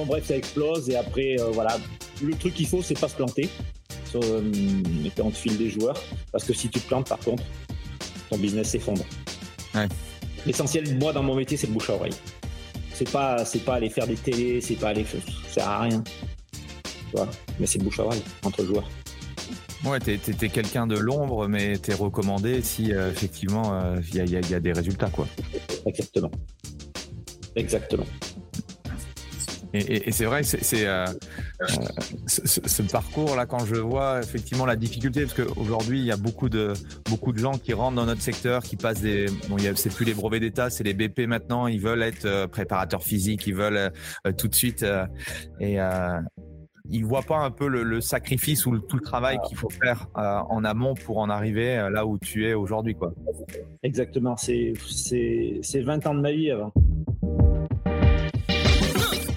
Bon bref, ça explose et après, euh, voilà, le truc qu'il faut, c'est pas se planter euh, quand on te file des joueurs. Parce que si tu te plantes, par contre, ton business s'effondre. Ouais. L'essentiel, moi, dans mon métier, c'est le bouche à oreille. C'est pas, c'est pas aller faire des télés, c'est pas aller faire, ça sert à rien. Tu mais c'est le bouche à oreille entre joueurs. Ouais, t'es, quelqu'un de l'ombre, mais t'es recommandé si euh, effectivement il y, y, a des résultats, quoi. Exactement. Exactement. Et, c'est vrai, c'est euh, euh, ce, parcours-là, quand je vois effectivement la difficulté, parce qu'aujourd'hui, il y a beaucoup de, beaucoup de gens qui rentrent dans notre secteur, qui passent des. Bon, c'est plus les brevets d'État, c'est les BP maintenant, ils veulent être euh, préparateurs physiques, ils veulent tout de suite. et ils voient pas un peu le, sacrifice ou tout le travail qu'il faut faire en amont pour en arriver là où tu es aujourd'hui. quoi. Exactement, c'est 20 ans de ma vie avant.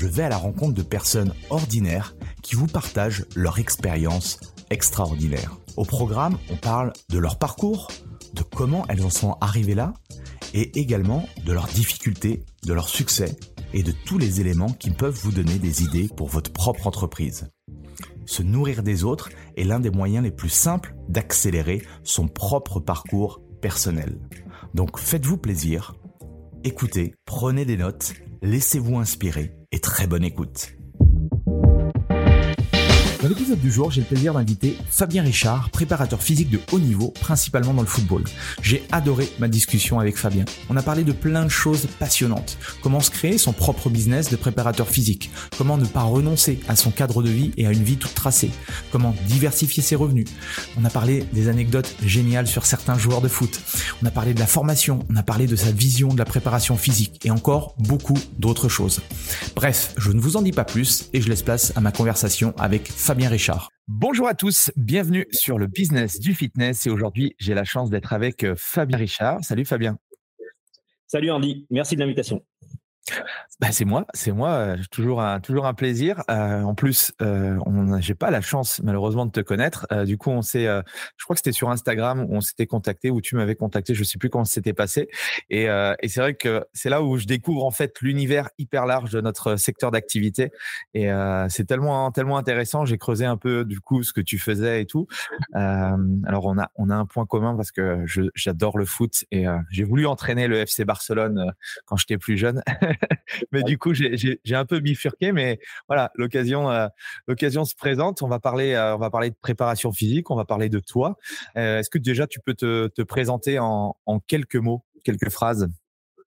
je vais à la rencontre de personnes ordinaires qui vous partagent leur expérience extraordinaire. Au programme, on parle de leur parcours, de comment elles en sont arrivées là, et également de leurs difficultés, de leur succès et de tous les éléments qui peuvent vous donner des idées pour votre propre entreprise. Se nourrir des autres est l'un des moyens les plus simples d'accélérer son propre parcours personnel. Donc faites-vous plaisir, écoutez, prenez des notes, laissez-vous inspirer et très bonne écoute. L'épisode du jour, j'ai le plaisir d'inviter Fabien Richard, préparateur physique de haut niveau, principalement dans le football. J'ai adoré ma discussion avec Fabien. On a parlé de plein de choses passionnantes. Comment se créer son propre business de préparateur physique? Comment ne pas renoncer à son cadre de vie et à une vie toute tracée? Comment diversifier ses revenus? On a parlé des anecdotes géniales sur certains joueurs de foot. On a parlé de la formation. On a parlé de sa vision de la préparation physique et encore beaucoup d'autres choses. Bref, je ne vous en dis pas plus et je laisse place à ma conversation avec Fabien Richard. Bonjour à tous, bienvenue sur le business du fitness et aujourd'hui j'ai la chance d'être avec euh, Fabien Richard. Salut Fabien. Salut Andy, merci de l'invitation. Bah, c'est moi, c'est moi. Euh, toujours un, toujours un plaisir. Euh, en plus, euh, j'ai pas la chance malheureusement de te connaître. Euh, du coup, on s'est, euh, je crois que c'était sur Instagram où on s'était contacté, où tu m'avais contacté. Je sais plus comment c'était passé. Et, et c'est vrai que c'est là où je découvre en fait l'univers hyper large de notre secteur d'activité. Et c'est tellement, tellement intéressant. J'ai creusé un peu du coup ce que tu faisais et tout. alors on a, on a un point commun parce que j'adore le foot et j'ai voulu entraîner le FC Barcelone quand j'étais plus jeune. mais du coup, j'ai un peu bifurqué, mais voilà, l'occasion euh, l'occasion se présente. On va parler euh, on va parler de préparation physique, on va parler de toi. Euh, est-ce que déjà tu peux te, te présenter en, en quelques mots, quelques phrases?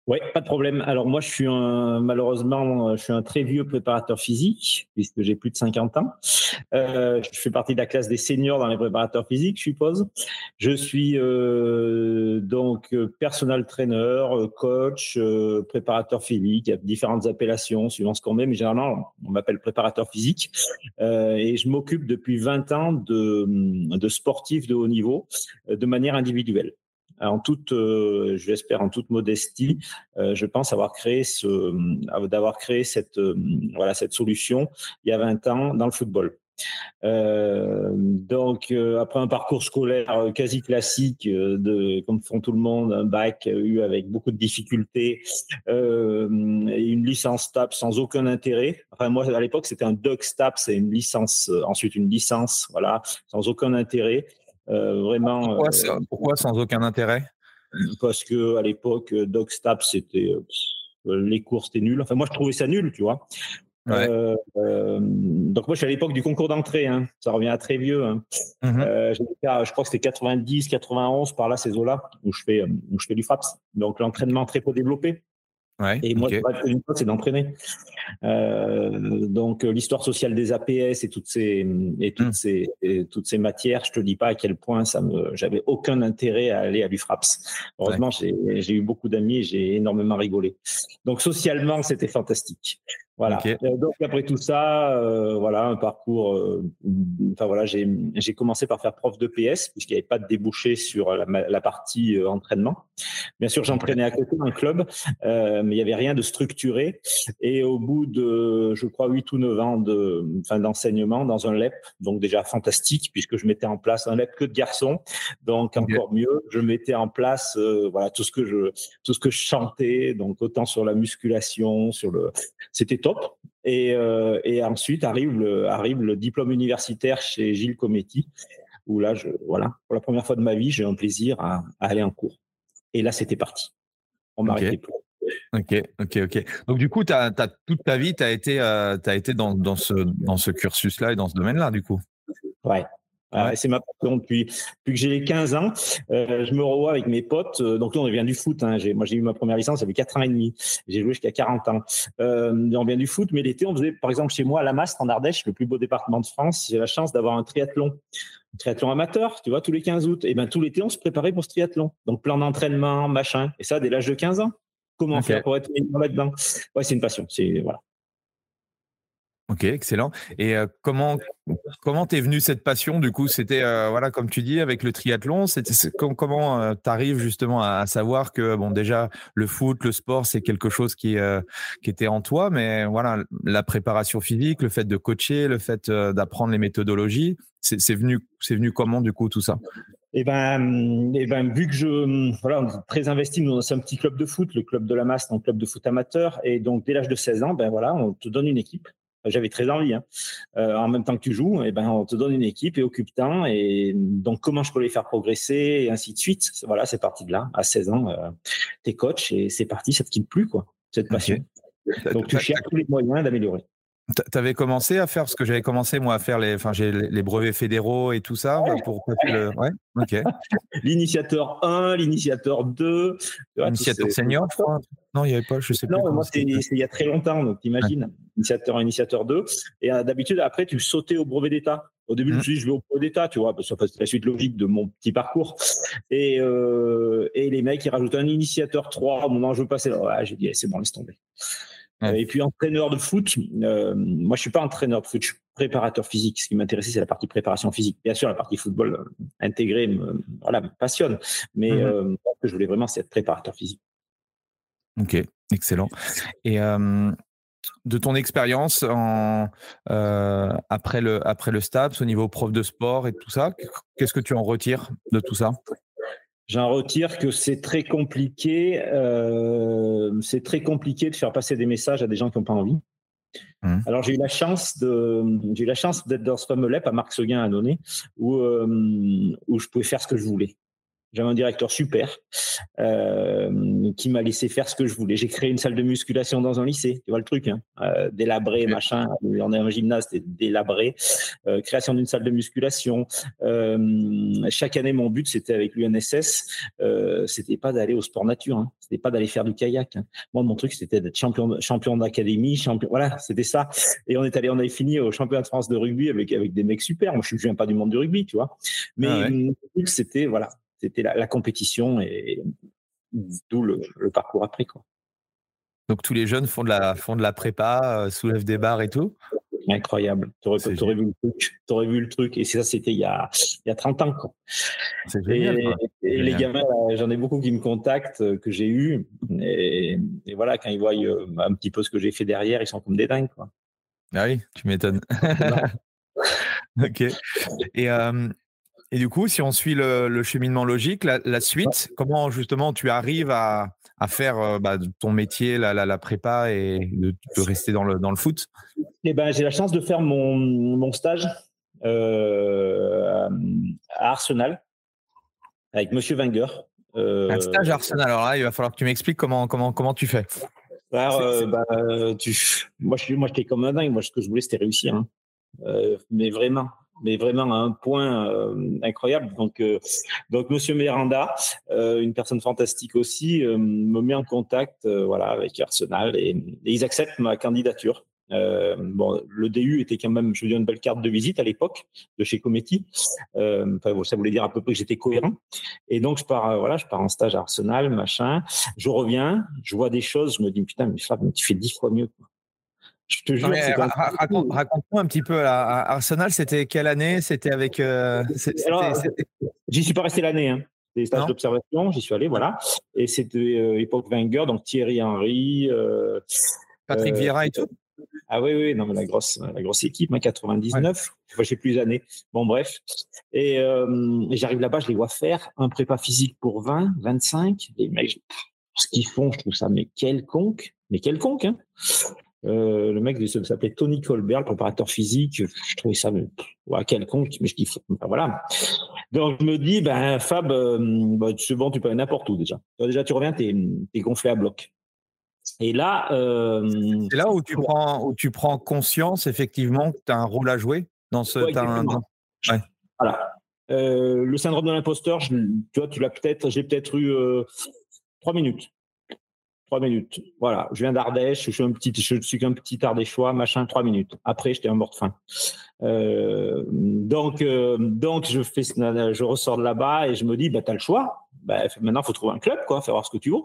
Oui, pas de problème. Alors moi, je suis un, malheureusement, je suis un très vieux préparateur physique puisque j'ai plus de 50 ans. Euh, je fais partie de la classe des seniors dans les préparateurs physiques, je suppose. Je suis euh, donc personal trainer, coach, euh, préparateur physique. Il y a différentes appellations suivant ce qu'on met, mais généralement, on m'appelle préparateur physique. Euh, et je m'occupe depuis 20 ans de, de sportifs de haut niveau de manière individuelle en toute, euh, je l'espère en toute modestie, euh, je pense avoir créé ce, euh, d'avoir créé cette, voilà, cette solution il y a 20 ans dans le football. donc, après un parcours scolaire quasi classique, de, comme font tout le monde, un bac eu avec beaucoup de difficultés, une licence TAP sans aucun intérêt. Enfin, moi, à l'époque, c'était un doc TAP, c'est une licence, ensuite une licence, voilà, sans aucun intérêt. Euh, vraiment. Euh, pourquoi, sans aucun intérêt? parce que à l'époque, Doc c'était les cours, c'était nul. Enfin, moi, je trouvais ça nul, tu vois. Euh, euh, donc moi je suis à l'époque du concours d'entrée, hein. ça revient à très vieux. Hein. Mmh euh, je crois que c'était 90, 91 par là ces eaux-là où je fais où je fais du FAPS. Donc l'entraînement très peu développé. Ouais, et moi, c'est d'entraîner. Euh, donc, l'histoire sociale des APS et toutes ces et toutes mmh. ces et toutes ces matières, je te dis pas à quel point ça me, j'avais aucun intérêt à aller à l'UFRAPS. Heureusement, j'ai eu beaucoup d'amis et j'ai énormément rigolé. Donc, socialement, c'était fantastique. Voilà. Euh, donc après tout ça, euh, voilà un parcours. Euh, enfin voilà, j'ai commencé par faire prof de PS puisqu'il n'y avait pas de débouché sur la, la partie entraînement. Bien sûr, j'entraînais à côté d'un club, mais il n'y avait rien de structuré. Et au bout de, je crois, 8 ou 9 ans de, enfin, d'enseignement dans un LEP, donc déjà fantastique puisque je mettais en place un LEP que de garçons, donc encore mieux. Je mettais en place, voilà, tout ce que je, tout ce que je chantais, donc autant sur la musculation, sur le, c'était top. Et, euh, et, ensuite arrive le, arrive le diplôme universitaire chez Gilles Cometti, où là, je, voilà, pour la première fois de ma vie, j'ai un plaisir à, aller en cours. Et là, c'était parti. On m'arrêtait plus. Ok, ok, ok. Donc, du coup, as, as, toute ta vie, tu as été, euh, as été dans, dans ce, dans ce cursus-là et dans ce domaine-là, du coup? Ouais, ah c'est ma passion depuis, depuis que j'ai 15 ans. Euh, je me revois avec mes potes. Euh, donc là, on vient du foot. Hein. Moi, j'ai eu ma première licence, j'avais 4 ans et demi. J'ai joué jusqu'à 40 ans. Euh, on vient du foot, mais l'été, on faisait, par exemple, chez moi, à la Mastre, en Ardèche, le plus beau département de France. J'ai la chance d'avoir un triathlon. Triathlon amateur, tu vois, tous les 15 août. Et ben tout l'été, on se préparait pour ce triathlon. Donc, plan d'entraînement, machin. Et ça, dès l'âge de 15 ans. Comment faire pour être là-dedans? Ouais, c'est une passion. C'est, voilà. Ok, excellent. Et euh, comment comment t'es venu cette passion Du coup, c'était euh, voilà, comme tu dis, avec le triathlon. C'était comment euh, tu arrives justement à, savoir que bon, déjà le foot, le sport, c'est quelque chose qui qui était en toi, mais voilà, la préparation physique, le fait de coacher, le fait d'apprendre les méthodologies, c'est venu c'est venu comment du coup tout ça? Eh ben, eh ben, vu que je, voilà, on est très investi dans un petit club de foot, le club de la masse, un club de foot amateur, et donc dès l'âge de 16 ans, ben voilà, on te donne une équipe j'avais très envie. Hein. Euh, en même temps que tu joues, et eh ben, on te donne une équipe et occupe-temps. Et donc, comment je peux les faire progresser et ainsi de suite. Voilà, c'est parti de là. À 16 ans, euh, tu es coach et c'est parti, ça te quitte plus, quoi, cette passion. Donc, tu cherches tous les moyens d'améliorer. Tu avais commencé à faire ce que j'avais commencé moi à faire les, enfin j'ai les brevets fédéraux et tout ça pour le, ouais, ok. l'initiateur 1, l'initiateur 2. L'initiateur senior, je crois. Non, il n'y avait pas, je sais pas. Non, moi c'est il y a très longtemps, donc t'imagines, initiateur 1, initiateur 2. Et euh, d'habitude après tu sautais au brevet d'État. Au début, je me mmh. suis dit, je vais au brevet d'État, tu vois, parce que c'est la suite logique de mon petit parcours. Et, euh, et les mecs, ils rajoutent un initiateur 3 au moment où je veux passer là. j'ai dit, c'est bon, laisse tomber. Et puis entraîneur de foot, euh, moi je suis pas entraîneur de foot, je suis préparateur physique. Ce qui m'intéressait, c'est la partie préparation physique. Bien sûr, la partie football euh, intégrée me, voilà, me passionne, mais mmh euh, ce que je voulais vraiment, c'est être préparateur physique. Ok, excellent. Et de ton expérience en, après, le, après le STAPS, au niveau prof de sport et tout ça, qu'est-ce que tu en retires de tout ça? J'en retire que c'est très compliqué. Euh, c'est très compliqué de faire passer des messages à des gens qui n'ont pas envie. Mmh. Alors j'ai eu la chance de, j'ai eu la chance d'être dans ce fameux LEP à Marc Seguin à Nonnet où euh, où je pouvais faire ce que je voulais. J'avais un directeur super euh, qui m'a laissé faire ce que je voulais. J'ai créé une salle de musculation dans un lycée, tu vois le truc, hein euh, délabré, machin. On est un gymnase, délabré. Euh, création d'une salle de musculation. Euh, chaque année, mon but, c'était avec l'UNSS, euh, c'était pas d'aller au sport nature, hein. c'était pas d'aller faire du kayak. Hein. Moi, mon truc, c'était d'être champion, champion d'académie, champion. Voilà, c'était ça. Et on est allé, on avait fini au championnat de France de rugby avec avec des mecs super. Moi, je ne viens pas du monde du rugby, tu vois. Mais ah mon truc, c'était voilà, c'était la, compétition et d'où le, parcours après. Quoi. Donc tous les jeunes font de la, font de la prépa, euh, soulèvent des barres et tout? Incroyable. Tu aurais, vu le truc. Aurais vu le truc. Et ça, c'était il, y a, il y a 30 ans. Génial. Et, les gamins, j'en ai beaucoup qui me contactent, euh, que j'ai eu. Et, voilà, quand ils voient euh, un petit peu ce que j'ai fait derrière, ils sont comme des dingues. Quoi. Ah oui, tu m'étonnes. ok. Et, et du coup, si on suit le, cheminement logique, la, suite, comment justement tu arrives à, faire euh, bah, ton métier, la, prépa et de, rester dans le, dans le foot? Eh ben, J'ai la chance de faire mon, stage euh, à Arsenal avec Monsieur Wenger. un stage Arsenal. Alors là, il va falloir que tu m'expliques comment, comment, comment tu fais. Alors, bah, tu... Moi, je moi, j'étais comme un dingue. Moi, ce que je voulais, c'était réussir. Hein. mais vraiment, mais vraiment à un point euh, incroyable. Donc, euh, donc Monsieur Miranda, euh, une personne fantastique aussi, me met en contact, voilà, avec Arsenal et, ils acceptent ma candidature. bon, le DU était quand même, je veux dire, une belle carte de visite à l'époque de chez Cometti. Enfin, ça voulait dire à peu près que j'étais cohérent. Et donc, je pars, voilà, je pars en stage à Arsenal, machin. Je reviens, je vois des choses, je me dis putain, mais tu fais dix fois mieux. Quoi. Je te jure, raconte-moi un petit peu. À Arsenal, c'était quelle année? C'était avec. Euh, j'y suis pas resté l'année. Hein. Des stages d'observation, j'y suis allé, voilà. Et c'était euh, époque Wenger, donc Thierry Henry. Euh, Patrick Vieira et tout? Ah oui, oui, non, mais la grosse, la grosse équipe, 99. Ouais. Enfin, j'ai plus d'années. Bon, bref. Et, et j'arrive là-bas, je les vois faire un prépa physique pour 20, 25. Les mecs, ce qu'ils font, je trouve ça, mais quelconque. Mais quelconque, hein. Euh, le mec s'appelait Tony Colbert, le préparateur physique. Je trouvais ça mais, ouais, quelconque, mais je dis voilà. Donc je me dis ben Fab, euh, bon, tu peux aller n'importe où déjà. Déjà tu reviens, t'es es gonflé à bloc. Et là, euh, c'est là où tu prends où tu prends conscience effectivement que tu as un rôle à jouer dans ce. Ouais, Voilà. Euh, le syndrome de l'imposteur, tu vois, tu l'as peut-être, j'ai peut-être eu trois minutes minutes. Voilà, je viens d'Ardèche, je suis un petit, je suis qu'un petit Ardéchois, machin, trois minutes. Après, j'étais un mort de faim. Euh, donc, euh, donc je fais, je ressors de là-bas et je me dis, bah, t'as le choix. Bah, maintenant, faut trouver un club, quoi, faire voir ce que tu veux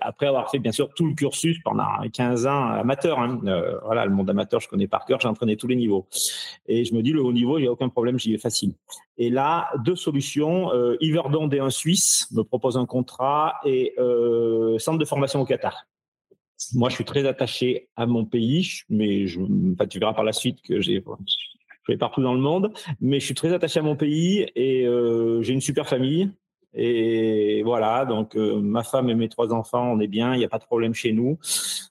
après avoir fait bien sûr tout le cursus pendant 15 ans amateur, hein, euh, voilà, le monde amateur, je connais par cœur, j'ai entraîné tous les niveaux. Et je me dis, le haut niveau, il n'y a aucun problème, j'y vais facile. Et là, deux solutions. Euh, Yverdon D1 Suisse me propose un contrat et euh, centre de formation au Qatar. Moi, je suis très attaché à mon pays, mais tu verras par la suite que j'ai je vais partout dans le monde, mais je suis très attaché à mon pays et euh, j'ai une super famille. Et voilà, donc euh, ma femme et mes trois enfants, on est bien, il n'y a pas de problème chez nous.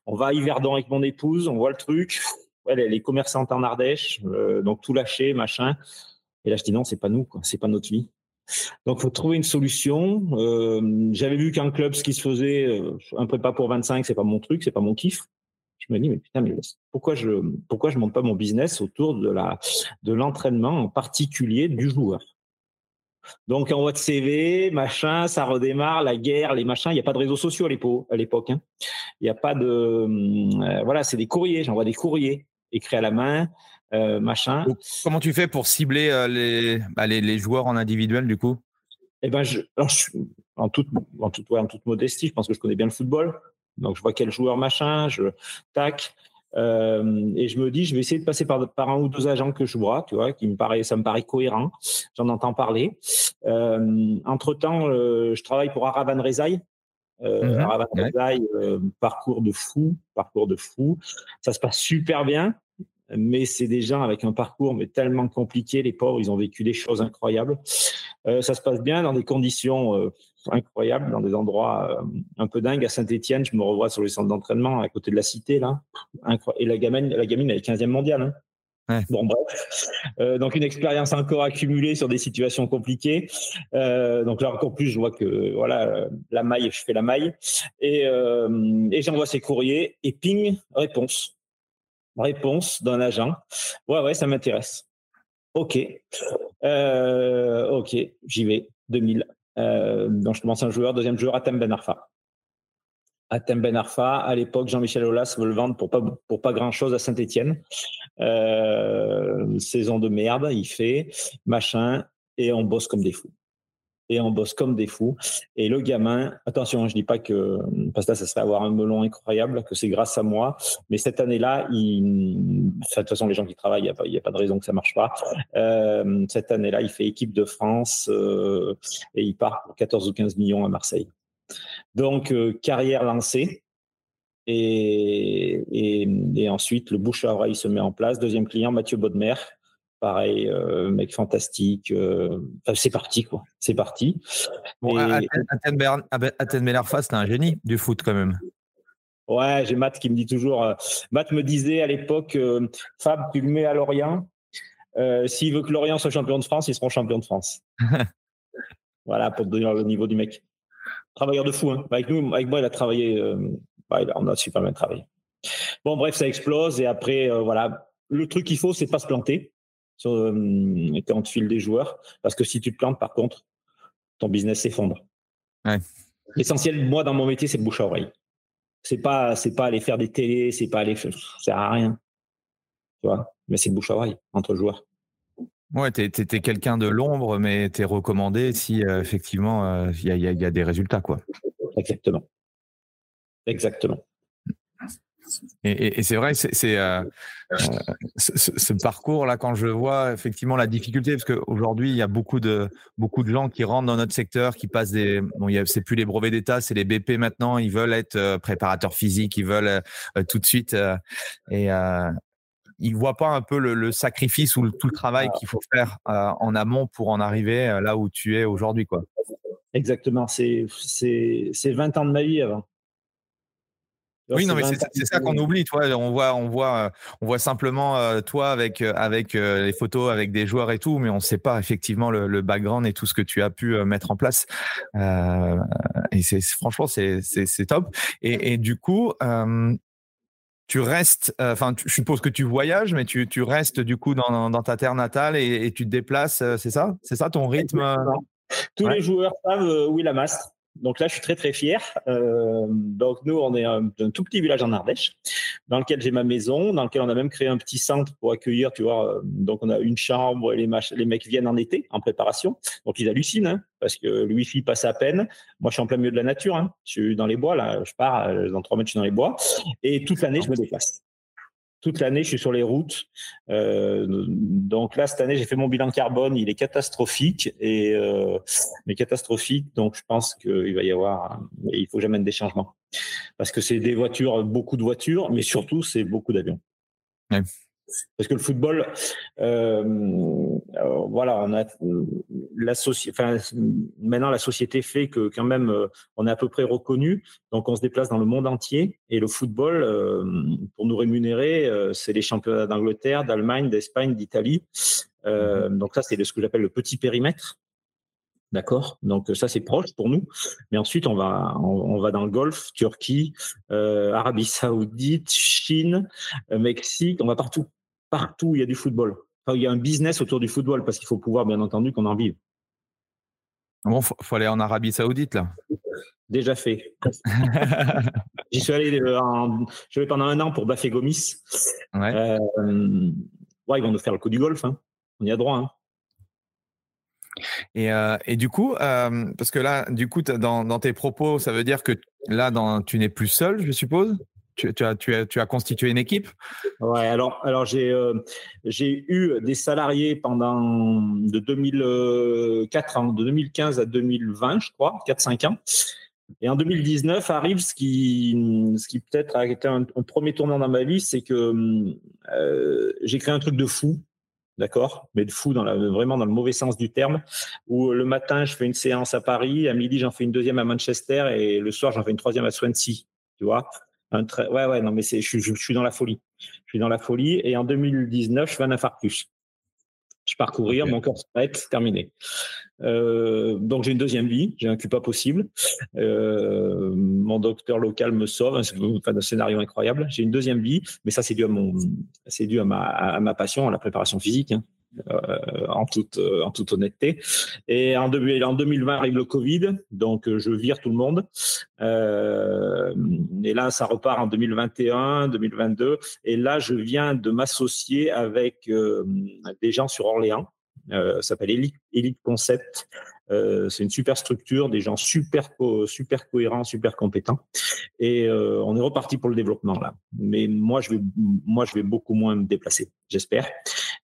On va à Yverdon avec mon épouse, on voit le truc. Elle, est commerçante en Ardèche, euh, donc tout lâché, machin. Et là, je dis non, c'est pas nous, quoi, c'est pas notre vie. Donc, faut trouver une solution. Euh, J'avais vu qu'un club, ce qui se faisait, un prépa pour 25, c'est pas mon truc, c'est pas mon kiff. Je me dis, mais putain, mais pourquoi je, pourquoi je monte pas mon business autour de la, de l'entraînement en particulier du joueur? Donc, envoi de CV, machin, ça redémarre, la guerre, les machins. Il n'y a pas de réseaux sociaux à l'époque. Hein. Il n'y a pas de. Euh, voilà, c'est des courriers. J'envoie des courriers écrits à la main, euh, machin. comment tu fais pour cibler euh, bah, les, les, joueurs en individuel, du coup? Eh ben, je, en, toute, en, toute, en toute modestie, je pense que je connais bien le football. Donc, je vois quel joueur, machin, je tac. Euh, et je me dis, je vais essayer de passer par, par, un ou deux agents que je vois, tu vois, qui me paraît, ça me paraît cohérent. J'en entends parler. Euh, entre temps, euh, je travaille pour Aravan Rezaï. Mhm. Aravan Rezaï, parcours de fou, parcours de fou. Ça se passe super bien, mais c'est des gens avec un parcours mais tellement compliqué. Les pauvres, ils ont vécu des choses incroyables. ça se passe bien dans des conditions incroyable dans des endroits euh, un peu dingues. À Saint-Etienne, je me revois sur le centre d'entraînement à côté de la cité, là. Et la gamine, la gamine, elle est 15e mondiale. Hein. Bon, bref. Euh, donc, une expérience encore accumulée sur des situations compliquées. Euh, donc, là, encore plus, je vois que, voilà, la maille, je fais la maille. Et, et j'envoie ces courriers et ping, réponse. Réponse d'un agent. Ouais, ouais, ça m'intéresse. OK. OK, j'y vais. 2000. Euh, donc je commence un joueur, deuxième joueur, Atem Ben Arfa. Atem Ben Arfa, à l'époque, Jean-Michel Aulas veut le vendre pour pas, pour pas grand-chose à Saint-Etienne. Euh, saison de merde, il fait, machin, et on bosse comme des fous et on bosse comme des fous. Et le gamin, attention, je dis pas que parce que ça serait avoir un melon incroyable, que c'est grâce à moi, mais cette année-là, il, de toute façon, les gens qui travaillent, il n'y a, pas de raison que ça marche pas. Euh, cette année-là, il fait équipe de France euh, et il part pour 14 ou 15 millions à Marseille. Donc, euh, carrière lancée. Et, ensuite, le bouche à oreille se met en place. Deuxième client, Mathieu Baudemer, pareil, euh, mec fantastique. Euh, c'est parti, quoi. C'est parti. Bon, Aten c'était un génie du foot, quand même. Ouais, j'ai Matt qui me dit toujours. Euh, Matt me disait à l'époque, Fab, tu le mets à Lorient. S'il veut que Lorient soit champion de France, ils seront champions de France. voilà, pour te donner le niveau du mec. Travailleur de fou. Hein. Avec nous, avec moi, il a travaillé. Euh, bah, on a super bien travaillé. Bon, bref, ça explose et après, euh, voilà. Le truc qu'il faut, c'est pas se planter sur, euh, quand tu files des joueurs, parce que si tu te plantes, par contre, ton business s'effondre. L'essentiel, moi, dans mon métier, c'est le bouche à oreille. C'est pas, c'est pas aller faire des télés, c'est pas aller, ça sert à rien. Tu vois, mais c'est le bouche à oreille entre joueurs. Ouais, tu es, quelqu'un de l'ombre, mais tu es recommandé si euh, effectivement il y, y, a des résultats. quoi. Exactement. Exactement. Et, c'est vrai, c'est euh, euh, ce, parcours-là, quand je vois effectivement la difficulté, parce qu'aujourd'hui, il y a beaucoup de, beaucoup de gens qui rentrent dans notre secteur, qui passent des. Bon, c'est plus les brevets d'État, c'est les BP maintenant. Ils veulent être euh, préparateurs physiques, ils veulent tout de suite. et ils voient pas un peu le, sacrifice ou tout le travail qu'il faut faire en amont pour en arriver là où tu es aujourd'hui, quoi. Exactement. C'est 20 ans de ma vie avant. Oui, non, mais c'est ça qu'on oublie, toi. On voit, on voit, euh, on voit simplement euh, toi avec euh, avec les photos, avec des joueurs et tout, mais on ne sait pas effectivement le, background et tout ce que tu as pu mettre en place. et c'est franchement, c'est top. Et, et, du coup, tu restes, enfin, je suppose que tu voyages, mais tu, tu restes du coup dans, dans ta terre natale et, et tu te déplaces, c'est ça, c'est ça ton rythme. Tous les joueurs savent où est la masse. Donc là, je suis très très fier. Euh, donc nous, on est un, tout petit village en Ardèche, dans lequel j'ai ma maison, dans lequel on a même créé un petit centre pour accueillir. Tu vois, euh, donc on a une chambre et les, mecs viennent en été, en préparation. Donc ils hallucinent hein, parce que le wifi passe à peine. Moi, je suis en plein milieu de la nature. Hein. Je suis dans les bois là. Je pars euh, dans trois mètres, je suis dans les bois et toute l'année, je me déplace toute l'année, je suis sur les routes. Euh, donc là, cette année, j'ai fait mon bilan carbone. Il est catastrophique et euh, mais catastrophique. Donc je pense qu'il va y avoir, il faut jamais des changements parce que c'est des voitures, beaucoup de voitures, mais surtout c'est beaucoup d'avions. Parce que le football, euh, euh, voilà, on a la enfin, maintenant la société fait que quand même euh, on est à peu près reconnu, donc on se déplace dans le monde entier et le football pour nous rémunérer, c'est les championnats d'Angleterre, d'Allemagne, d'Espagne, d'Italie. Mhm. donc ça c'est ce que j'appelle le petit périmètre. D'accord? Donc ça, c'est proche pour nous. Mais ensuite, on va, on, va dans le Golfe, Turquie, Arabie Saoudite, Chine, Mexique, on va partout partout il y a du football. il y a un business autour du football parce qu'il faut pouvoir, bien entendu, qu'on en vive. Bon, faut, faut aller en Arabie Saoudite là. Déjà fait. J'y suis allé euh, je vais pendant un an pour Bafé Gomis. Euh, ouais. ils vont nous faire le coup du golf. Hein. On y a droit. Hein. Et, euh, et, du coup, parce que là, du coup, dans, dans, tes propos, ça veut dire que là, dans, tu n'es plus seul, je suppose? Tu, as, tu, as, tu, as, constitué une équipe? Ouais, alors, alors j'ai euh, eu des salariés pendant de 2004 ans, de 2015 à 2020, je crois, 4-5 ans. Et en 2019 arrive ce qui, ce qui peut-être a été un, premier tournant dans ma vie, c'est que euh, j'ai créé un truc de fou, d'accord, mais de fou dans la, vraiment dans le mauvais sens du terme, où le matin je fais une séance à Paris, à midi j'en fais une deuxième à Manchester et le soir j'en fais une troisième à Swansea, tu vois. Un Ouais, ouais, non, mais c'est, je, je, suis dans la folie. Je suis dans la folie. Et en 2019, je fais un infarctus. Je pars courir, mon corps s'arrête, terminé. Euh, donc j'ai une deuxième vie, j'ai un cul pas possible. Euh, mon docteur local me sauve, c'est un scénario incroyable. J'ai une deuxième vie, mais ça c'est dû à mon, c'est dû à ma, à ma passion, à la préparation physique. Hein. Euh, en, toute, euh, en toute honnêteté. Et en, en 2020 arrive le Covid, donc euh, je vire tout le monde. et là, ça repart en 2021, 2022. Et là, je viens de m'associer avec des gens sur Orléans. ça s'appelle Elite, Concept. C'est une super structure, des gens super cohérents, super compétents, et on est reparti pour le développement là. Mais moi je vais beaucoup moins me déplacer, j'espère.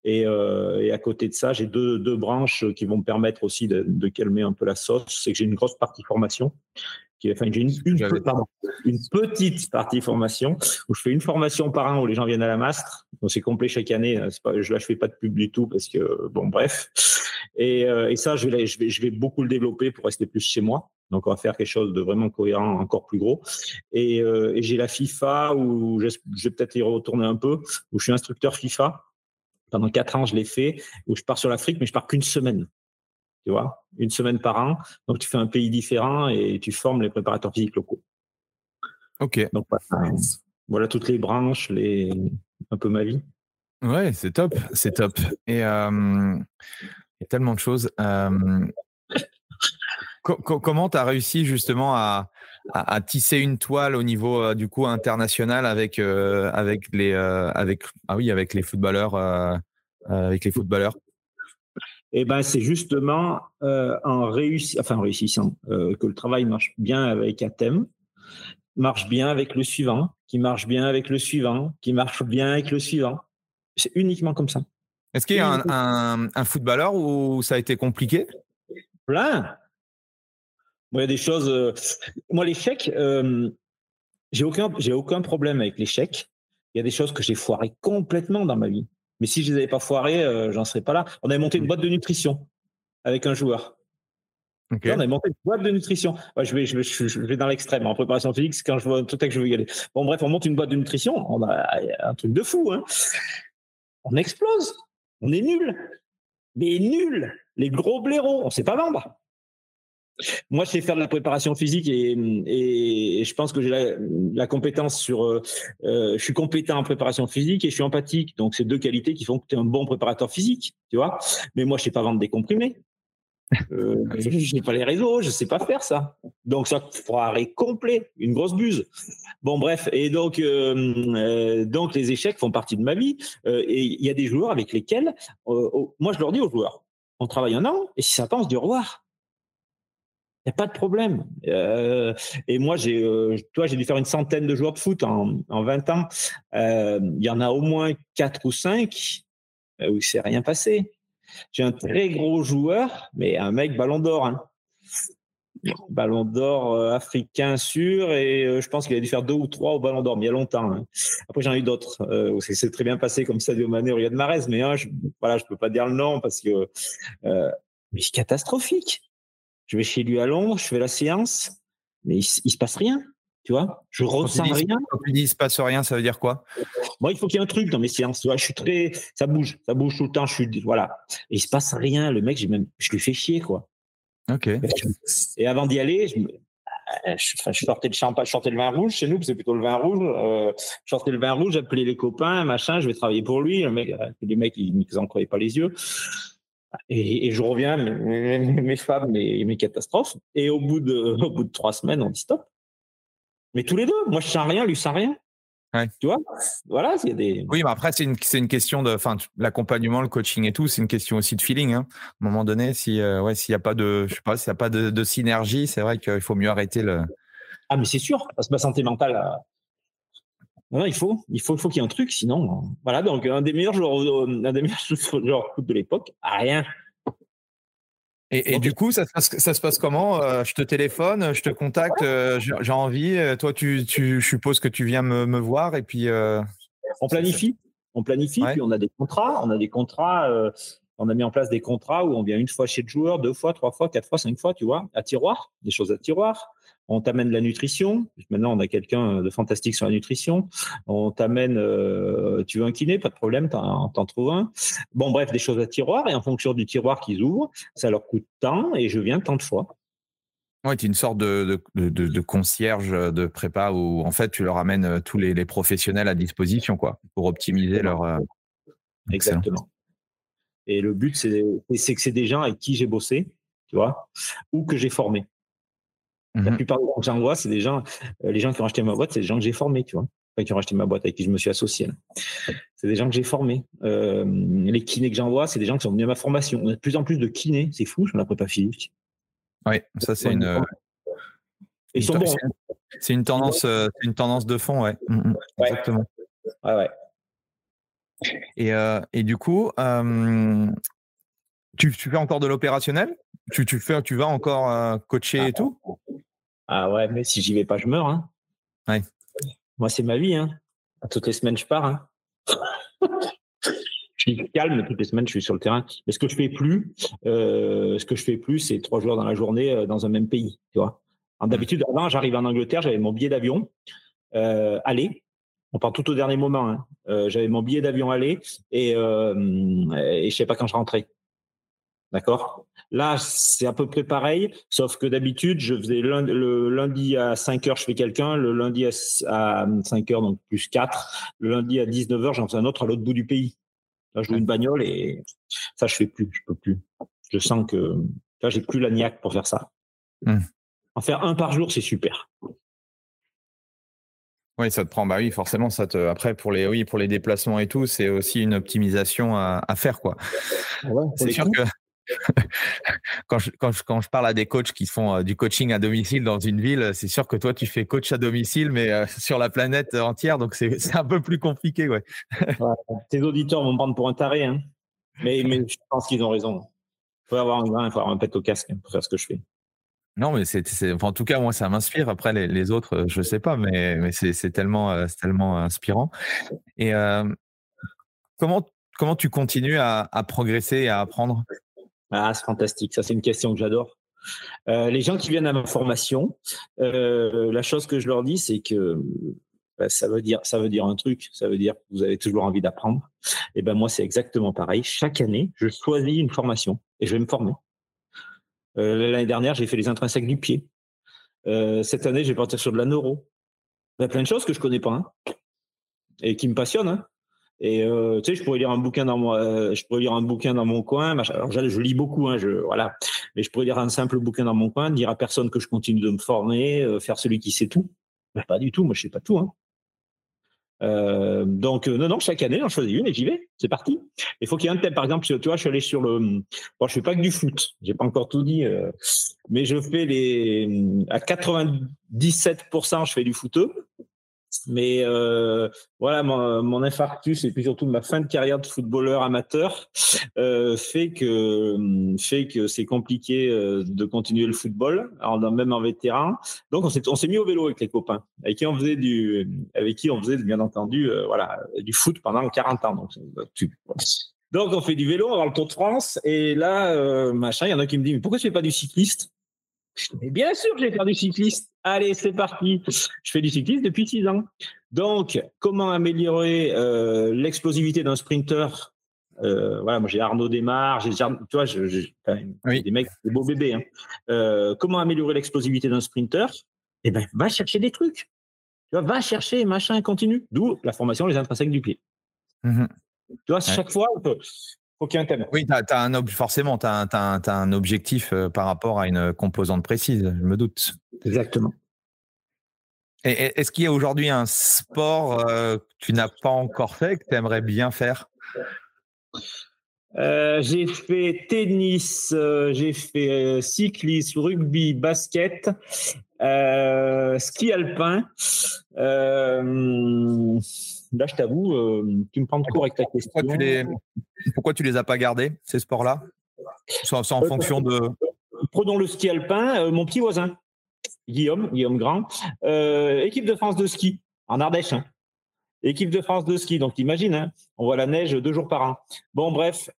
Et, euh, et, à côté de ça, j'ai deux, deux branches qui vont me permettre aussi de, de calmer un peu la sauce. C'est que j'ai une grosse partie formation enfin, j'ai une, une, petite partie formation où je fais une formation par an où les gens viennent à la mastre. c'est complet chaque année. Hein, pas, je ne fais pas de pub du tout parce que, bon, bref. Et, euh, et ça, je vais, je, vais, je vais beaucoup le développer pour rester plus chez moi. Donc, on va faire quelque chose de vraiment cohérent, encore plus gros. Et, euh, et j'ai la FIFA où je, je vais peut-être y retourner un peu, où je suis instructeur FIFA. Pendant quatre ans, je l'ai fait, où je pars sur l'Afrique, mais je pars qu'une semaine. tu vois, une semaine par an. Donc, tu fais un pays différent et tu formes les préparateurs physiques locaux. Ok. Donc, voilà, toutes les branches, les... un peu ma vie. Ouais, c'est top, c'est top. Et il y a tellement de choses. comment tu as réussi justement à, à, tisser une toile au niveau euh, du coup international avec euh, avec les euh, avec ah oui avec les footballeurs avec les footballeurs eh ben, c'est justement en, réussi enfin, réussissant que le travail marche bien avec un thème, marche bien avec le suivant, qui marche bien avec le suivant, qui marche bien avec le suivant. C'est uniquement comme ça. Est-ce qu'il y a un, un, footballeur où ça a été compliqué? Plein il y a des choses. Euh, moi, l'échec, euh, j'ai aucun, j'ai aucun problème avec l'échec. Il y a des choses que j'ai foirées complètement dans ma vie. Mais si je les avais pas foirées, euh, j'en serais pas là. On avait monté une boîte de nutrition avec un joueur. on avait monté une boîte de nutrition. je, vais, je, vais, je vais dans l'extrême. En préparation physique, quand je vois tout à que je veux y aller. Bon, bref, on monte une boîte de nutrition. On a un truc de fou. Hein. On explose. On est nul. Mais nul. Les gros blaireaux. On sait pas vendre. Moi, je sais faire de la préparation physique et, et je pense que j'ai la, compétence sur. Euh, euh, je suis compétent en préparation physique et je suis empathique. Donc, c'est deux qualités qui font que tu es un bon préparateur physique, tu vois. Mais moi, je sais pas vendre des comprimés. Euh, je n'ai pas les réseaux, je sais pas faire ça. Donc, ça foirait complet, une grosse buse. Bon, bref. Et donc, euh, donc les échecs font partie de ma vie. et il y a des joueurs avec lesquels, moi, je leur dis aux joueurs, on travaille un an et si ça pense, du revoir il n'y a pas de problème. Euh, et moi, j'ai, euh, toi, j'ai dû faire une centaine de joueurs de foot en, en 20 ans. Euh, il y en a au moins quatre ou cinq où il s'est rien passé. J'ai un très gros joueur, mais un mec ballon d'or. Hein. Ballon d'or africain sûr, et je pense qu'il a dû faire deux ou trois au ballon d'or, mais il y a longtemps. Hein. Après, j'en ai eu d'autres. Euh, c'est très bien passé comme Sadio Mané ou Riyad Mahrez, mais hein, je, voilà, je peux pas dire le nom parce que mais catastrophique. Je vais chez lui à Londres, je fais la séance, mais il, ne se passe rien. Tu vois, je ressens rien. Quand tu dis il se passe rien, ça veut dire quoi? Moi, il faut qu'il y ait un truc dans mes séances. Tu vois, je suis très, ça bouge, ça bouge tout le temps. Je suis, voilà, et il se passe rien. Le mec, j'ai même, je lui fais chier, quoi. Ok. Et avant d'y aller, je, je, je, sortais le champagne, je sortais le vin rouge chez nous, c'est plutôt le vin rouge. Euh, je sortais le vin rouge, j'appelais les copains, machin, je vais travailler pour lui. Le mec, euh, les mecs, ils n'en croyaient pas les yeux. Et, je reviens, mes, femmes, mes, catastrophes. Et au bout, de, au bout de trois semaines, on dit stop. Mais tous les deux, moi je sens rien, lui sent rien. Tu vois? Voilà, il y a des. Oui, mais après, c'est une, une, question de. Enfin, l'accompagnement, le coaching et tout, c'est une question aussi de feeling. Hein. À un moment donné, si, euh, ouais, s'il n'y a pas de. Je sais pas, s'il a pas de, de synergie, c'est vrai qu'il faut mieux arrêter le. Ah, mais c'est sûr, parce que ma santé mentale, non, il faut, il faut, faut qu'il y ait un truc, sinon, voilà. Donc, un des meilleurs joueurs, euh, un des meilleurs joueurs de l'époque, rien. Et, du coup, ça se passe, ça se passe comment euh, Je te téléphone, je te contacte, euh, j'ai envie. Toi, tu, tu, je suppose que tu viens me, me voir et puis. on planifie, on planifie, puis on a des contrats, on a des contrats. on a mis en place des contrats où on vient une fois chez le joueur, deux fois, trois fois, quatre fois, cinq fois, tu vois, à tiroir, des choses à tiroir on t'amène la nutrition. Maintenant, on a quelqu'un de fantastique sur la nutrition. On t'amène, euh, tu veux un kiné, pas de problème, t'en, t'en trouves un. Bon, bref, des choses à tiroir. Et en fonction du tiroir qu'ils ouvrent, ça leur coûte tant et je viens tant de fois. Oui, tu es une sorte de, de, concierge de prépa où en fait tu leur amènes euh, tous les, professionnels à disposition quoi, pour optimiser leur. Euh, Exactement. Et le but, c'est, c'est que c'est des gens avec qui j'ai bossé, tu vois, ou que j'ai formé. La mmh plupart des gens que j'envoie, c'est des gens, euh, les gens qui ont acheté ma boîte, c'est des gens que j'ai formés, tu vois. qui ont acheté ma boîte, avec qui je me suis associé. C'est des gens que j'ai formés. Euh, les kinés que j'envoie, c'est des gens qui sont venus à ma formation. On a de plus en plus de kinés, c'est fou sur la prépa physique. Oui, ça c'est une. Ils sont bons. C'est une tendance, euh, une tendance de fond, ouais. Mmh, mmh. Exactement. Ouais, ouais. Et, et du coup, tu, tu, fais encore de l'opérationnel? Tu, tu, fais, tu vas encore coacher et tout? Ah ouais, mais si j'y vais pas, je meurs. Hein. Ouais. Moi, c'est ma vie. Hein. Toutes les semaines, je pars. Hein. je suis calme, toutes les semaines, je suis sur le terrain. Mais ce que je fais plus, euh, ce que je fais plus, c'est trois jours dans la journée euh, dans un même pays. Tu vois. D'habitude, avant, j'arrive en Angleterre, j'avais mon billet d'avion euh, aller. On part tout au dernier moment. Hein. Euh, j'avais mon billet d'avion aller et, et je sais pas quand je rentrais. D'accord? Là, c'est à peu près pareil, sauf que d'habitude, je faisais le lundi à 5 heures, je fais quelqu'un, le lundi à 5 heures, donc plus 4, le lundi à 19 heures, j'en fais un autre à l'autre bout du pays. Là, je joue une bagnole et ça, je fais plus, je peux plus. Je sens que là, j'ai plus la niaque pour faire ça. Mmh. En faire un par jour, c'est super. Oui, ça te prend. Bah oui, forcément, ça te. Après, pour les, oui, pour les déplacements et tout, c'est aussi une optimisation à, faire, quoi. c'est sûr que quand, je, quand, je, parle à des coachs qui font euh, du coaching à domicile dans une ville, c'est sûr que toi, tu fais coach à domicile, mais euh, sur la planète entière, donc c'est un peu plus compliqué. Ouais. tes auditeurs vont me prendre pour un taré, hein. mais, mais je pense qu'ils ont raison. Il faut avoir un grain, il faut avoir un pet au casque pour faire ce que je fais. Non, mais c'est, en tout cas, moi, ça m'inspire. Après, les, autres, euh, je sais pas, mais, mais c'est, tellement, tellement inspirant. Et comment, comment tu continues à, à progresser et à apprendre? Ah, c'est fantastique. Ça, c'est une question que j'adore. Euh, les gens qui viennent à ma formation, euh, la chose que je leur dis, c'est que bah, ça veut dire ça veut dire un truc. Ça veut dire que vous avez toujours envie d'apprendre. Et ben moi, c'est exactement pareil. Chaque année, je choisis une formation et je vais me former. Euh, l'année dernière, j'ai fait les intrinsèques du pied. cette année, je vais partir sur de la neuro. Il y a plein de choses que je connais pas hein, et qui me passionnent. Hein. Et euh, tu sais, je pourrais lire un bouquin dans mon, euh, je pourrais lire un bouquin dans mon coin. Alors je, lis beaucoup, hein, je, voilà. Mais je pourrais lire un simple bouquin dans mon coin, dire à personne que je continue de me former, euh, faire celui qui sait tout. Ben, pas du tout, moi je sais pas tout. Hein. donc non, non, chaque année j'en choisis une et j'y vais. C'est parti. Il faut qu'il y ait un thème. Par exemple, tu vois, je suis allé sur le. Bon, je fais pas que du foot. J'ai pas encore tout dit, mais je fais les. À 97%, je fais du footeux. Mais euh, voilà, mon, mon, infarctus et puis surtout ma fin de carrière de footballeur amateur euh, fait que fait que c'est compliqué euh, de continuer le football, alors, même en vétéran. Donc on s'est on s'est mis au vélo avec les copains, avec qui on faisait du avec qui on faisait bien entendu euh, voilà du foot pendant 40 ans. Donc, donc on fait du vélo, va le Tour de France et là euh, machin, il y en a qui me disent mais pourquoi tu fais pas du cycliste? Bien sûr que je vais faire du cycliste. Allez, c'est parti. Je fais du cyclisme depuis six ans. Donc, comment améliorer euh, l'explosivité d'un sprinter? Euh, Voilà, moi j'ai Arnaud Desmar, j'ai, tu vois, j'ai, des mecs, des beaux bébés. Hein. Euh, comment améliorer l'explosivité d'un sprinter? Eh ben, va chercher des trucs. Tu vois, va chercher machin continue. D'où la formation les intrinsèques du pied. Mmh tu vois, chaque fois, on peut, aucun thème. Oui, as, un, forcément, tu as, un objectif euh, par rapport à une composante précise, je me doute. Exactement. Est-ce qu'il y a aujourd'hui un sport euh, que tu n'as pas encore fait, que tu aimerais bien faire? Euh, j'ai fait tennis, j'ai fait cyclisme, rugby, basket, ski alpin. Là, je t'avoue, euh, tu me prends de court avec ta question. Pourquoi tu les, pourquoi tu les as pas gardés, ces sports-là? C'est en euh, fonction de. Prenons le ski alpin, euh, mon petit voisin, Guillaume, Guillaume Grand, équipe de France de ski, en Ardèche. Hein. Équipe de France de ski, donc t'imagines, hein, on voit la neige deux jours par an. Bon, bref,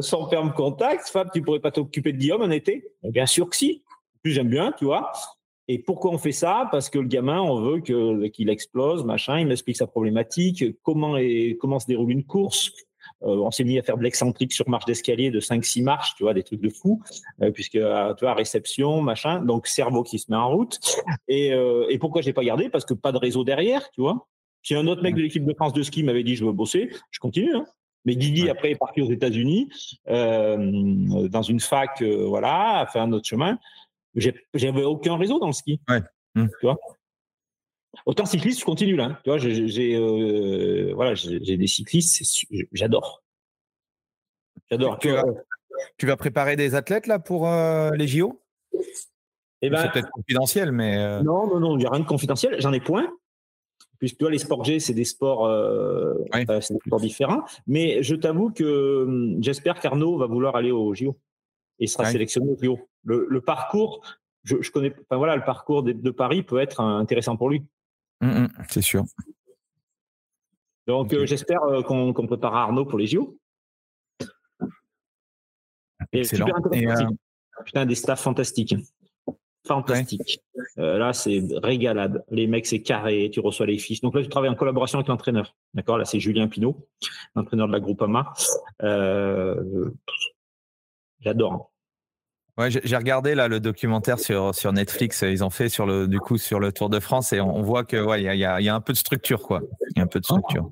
sans ferme contact, Fab, tu pourrais pas t'occuper de Guillaume en été? Bien sûr que si. Plus j'aime bien, tu vois. Et pourquoi on fait ça? Parce que le gamin, on veut qu'il explose, machin. Il m'explique sa problématique, comment se déroule une course. Euh, on s'est mis à faire de l'excentrique sur marche d'escalier de 5-6 marches, tu vois, des trucs de fou, euh, puisque euh, tu vois réception, machin. Donc cerveau qui se met en route. Et, et pourquoi j'ai pas gardé? Parce que pas de réseau derrière, tu vois. Si un autre mec de l'équipe de France de ski m'avait dit je veux bosser, je continue. Hein. Mais Guigui, après, est parti aux États-Unis, dans une fac, voilà, a fait un autre chemin. J'avais aucun réseau dans le ski. Ouais. Mmh. Tu vois? Autant cycliste, je continue là. Tu vois, j'ai euh, voilà, j'ai des cyclistes, j'adore. J'adore. Tu, tu, vas préparer des athlètes là pour euh, les JO eh ben, C'est peut-être confidentiel, mais. Euh non, non, non, il n'y a rien de confidentiel. J'en ai point. Puisque toi, les sports G, c'est des sports, des sports différents. Mais je t'avoue que hum, j'espère qu'Arnaud va vouloir aller aux JO et sera sélectionné au JO. Le, parcours, je, connais, enfin voilà, le parcours de, Paris peut être intéressant pour lui. Mmh, mmh, c'est sûr. Donc euh, j'espère euh, qu'on prépare Arnaud pour les JO. Excellent. Euh, Putain, des staffs fantastiques. Fantastique. là, c'est régalade. Les mecs, c'est carré. Tu reçois les fiches. Donc là, tu travailles en collaboration avec l'entraîneur. D'accord? Là, c'est Julien Pinault, l'entraîneur de la Groupama. Euh, J'adore. Ouais, j'ai regardé là le documentaire sur, sur Netflix. Ils ont fait sur le du coup sur le Tour de France et on, voit que ouais il y a, y a, un peu de structure quoi. Il y a un peu de structure.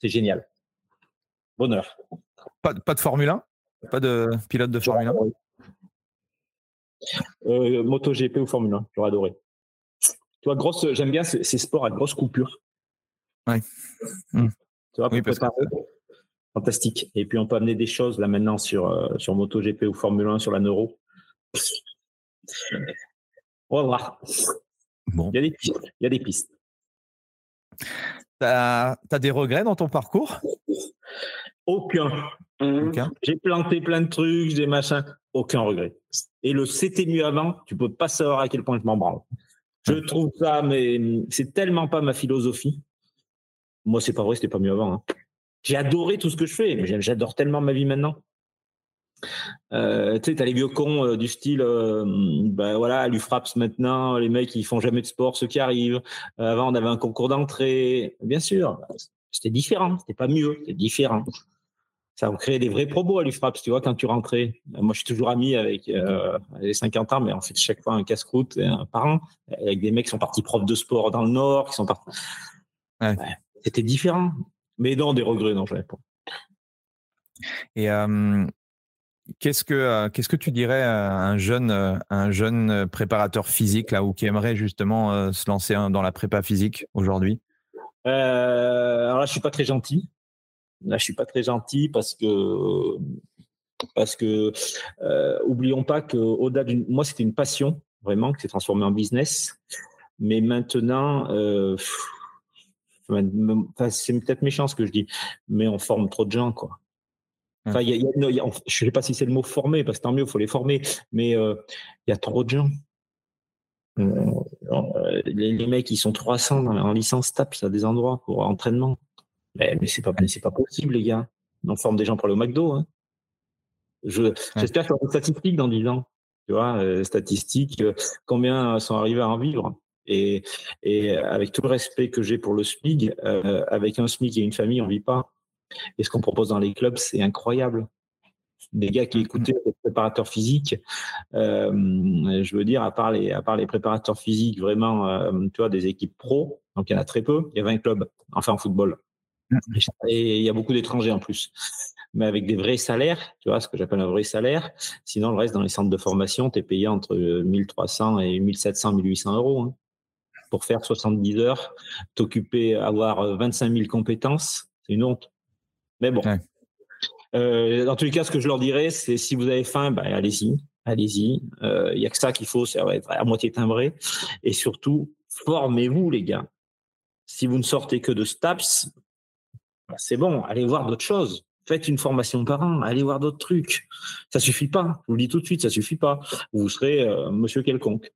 C'est génial. Bonheur. Pas, pas de Formule 1 Pas de pilote de Formule 1 euh, MotoGP ou Formule 1, j'aurais adoré. Tu vois, grosse, j'aime bien ces, sports à grosse coupure. Ouais. Tu vois, oui, parce que... fantastique. Et puis on peut amener des choses là maintenant sur euh, sur MotoGP ou Formule 1 sur la neuro. On va voir. Bon. Il y a des pistes. Il y a des pistes. T'as as des regrets dans ton parcours? Aucun. Aucun. J'ai planté plein de trucs, des machins. Aucun regret. Et le c'était mieux avant, tu peux pas savoir à quel point je m'en branle. Je trouve ça, mais c'est tellement pas ma philosophie. Moi, c'est pas vrai, c'était pas mieux avant. Hein. J'ai adoré tout ce que je fais, mais j'adore tellement ma vie maintenant. Euh, tu sais, t'as les vieux cons euh, du style, euh, ben voilà, lui frappe maintenant, les mecs ils font jamais de sport, ceux qui arrivent. avant, on avait un concours d'entrée, bien sûr. C'était différent, c'était pas mieux, c'était différent. Ça a créé des vrais probos à l'UFRAPS, tu vois, quand tu rentrais. Moi, je suis toujours ami avec les 50 ans, mais on fait chaque fois un casse-croûte par an, avec des mecs qui sont partis profs de sport dans le Nord, qui sont partis. C'était différent. Mais non, des regrets, non, j'avais pas. Et Qu'est-ce que euh, qu'est-ce que tu dirais à un jeune euh, un jeune préparateur physique là ou qui aimerait justement euh, se lancer dans la prépa physique aujourd'hui? Alors là, je suis pas très gentil. Là, je suis pas très gentil parce que parce que oublions pas que au-delà d'une moi c'était une passion vraiment qui s'est transformée en business, mais maintenant c'est peut-être méchant ce que je dis, mais on forme trop de gens quoi. Enfin, je ne sais pas si c'est le mot former, parce que tant mieux, il faut les former, mais euh, il y a trop de gens. Euh, euh, les, mecs, ils sont 300 en licence TAPS à des endroits pour entraînement. Mais, mais c'est pas, pas possible, les gars. On forme des gens pour le McDo. Hein. J'espère qu'il y aura des statistiques dans 10 ans. Tu vois, statistiques, combien sont arrivés à en vivre. Et, avec tout le respect que j'ai pour le SMIG, avec un SMIG et une famille, on vit pas. Et ce qu'on propose dans les clubs, c'est incroyable. Des gars qui écoutaient les préparateurs physiques, euh, je veux dire, à part les, préparateurs physiques, vraiment, euh, tu vois, des équipes pro, donc il y en a très peu, il y a 20 clubs, enfin en football. Et il y a beaucoup d'étrangers en plus. Mais avec des vrais salaires, tu vois, ce que j'appelle un vrai salaire. Sinon, le reste dans les centres de formation, tu es payé entre 1300 et 1700, 1800 euros. Hein. Pour faire 70 heures, t'occuper, avoir 25 000 compétences, c'est une honte. Mais bon. Euh, dans tous les cas, ce que je leur dirais, c'est si vous avez faim, ben, allez-y, allez-y. Il euh, n'y a que ça qu'il faut, ça va être à moitié timbré. Et surtout, formez-vous, les gars. Si vous ne sortez que de STAPS, ben, c'est bon, allez voir d'autres choses. Faites une formation par an, allez voir d'autres trucs. Ça suffit pas. Je vous le dis tout de suite, ça suffit pas. Vous serez euh, monsieur quelconque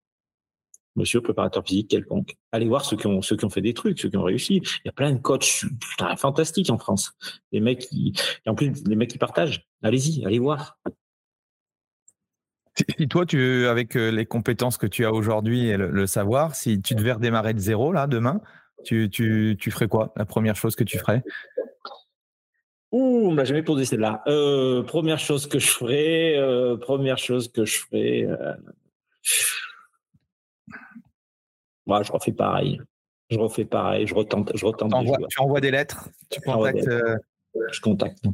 monsieur préparateur physique quelconque. Allez voir ceux qui ont ceux qui ont fait des trucs, ceux qui ont réussi. Il y a plein de coachs fantastiques en France. Les mecs qui, et en plus les mecs qui partagent. Allez-y, allez voir. Si toi, tu, avec euh, les compétences que tu as aujourd'hui et le, savoir, si tu devais redémarrer de zéro là demain, tu, tu, tu ferais quoi? La première chose que tu ferais? Ouh, on m'a jamais posé celle-là. Euh, première chose que je ferais, euh, première chose que je ferais. Moi, je refais pareil. Je refais pareil. Je retente. Je retente tu envoies des lettres. Tu contactes. Euh, je contacte.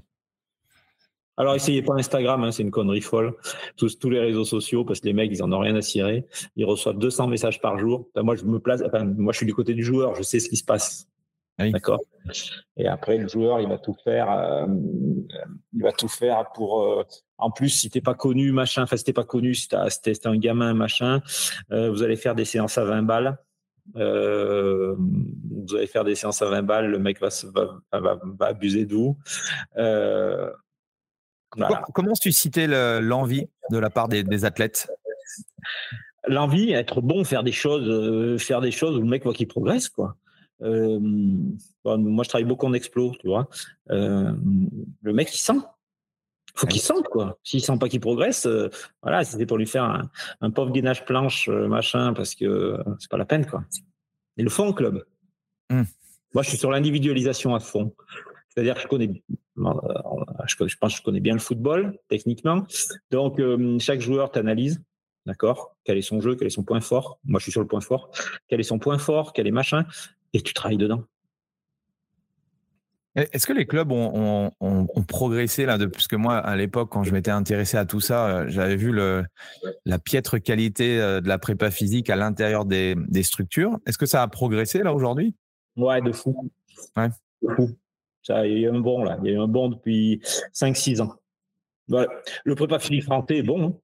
Alors, essayez pas Instagram, hein, c'est une connerie folle. Tous, tous les réseaux sociaux, parce que les mecs, ils en ont rien à cirer. Ils reçoivent 200 messages par jour. moi, je me place. moi, je suis du côté du joueur. Je sais ce qui se passe. D'accord. Et après, le joueur, il va tout faire. Euh, il va tout faire pour. Euh, en plus, si t'es pas connu, machin. Enfin, si t'es pas connu, si t'es un gamin, machin. Euh, vous allez faire des séances à 20 balles. vous allez faire des séances à 20 balles. Le mec va, va, va, abuser de vous. Voilà. Comment susciter l'envie de la part des, des athlètes? L'envie, être bon, faire des choses, faire des choses où le mec voit qu'il progresse, quoi. Euh, moi, je travaille beaucoup en explo, tu vois. Euh, le mec, il sent. faut qu'il sente, quoi. S'il sent pas qu'il progresse, euh, voilà, c'était pour lui faire un, pauvre gainage planche, machin, parce que c'est pas la peine, quoi. Et le fond, club. Hmm. Moi, je suis sur l'individualisation à fond. C'est-à-dire que je connais, je, pense que je connais bien le football techniquement. Donc chaque joueur t'analyse, d'accord Quel est son jeu, quel est son point fort Moi, je suis sur le point fort. Quel est son point fort Quel est machin Et tu travailles dedans. Est-ce que les clubs ont, progressé là Parce que moi, à l'époque, quand je m'étais intéressé à tout ça, euh, j'avais vu le, la piètre qualité euh, de la prépa physique à l'intérieur des, structures. Est-ce que ça a progressé là aujourd'hui? Ouais, de fou. Ouais. De fou. Ça, il y a eu un bond là. Il y a eu un bond depuis 5-6 ans. Le prépa physique français est bon. Hein.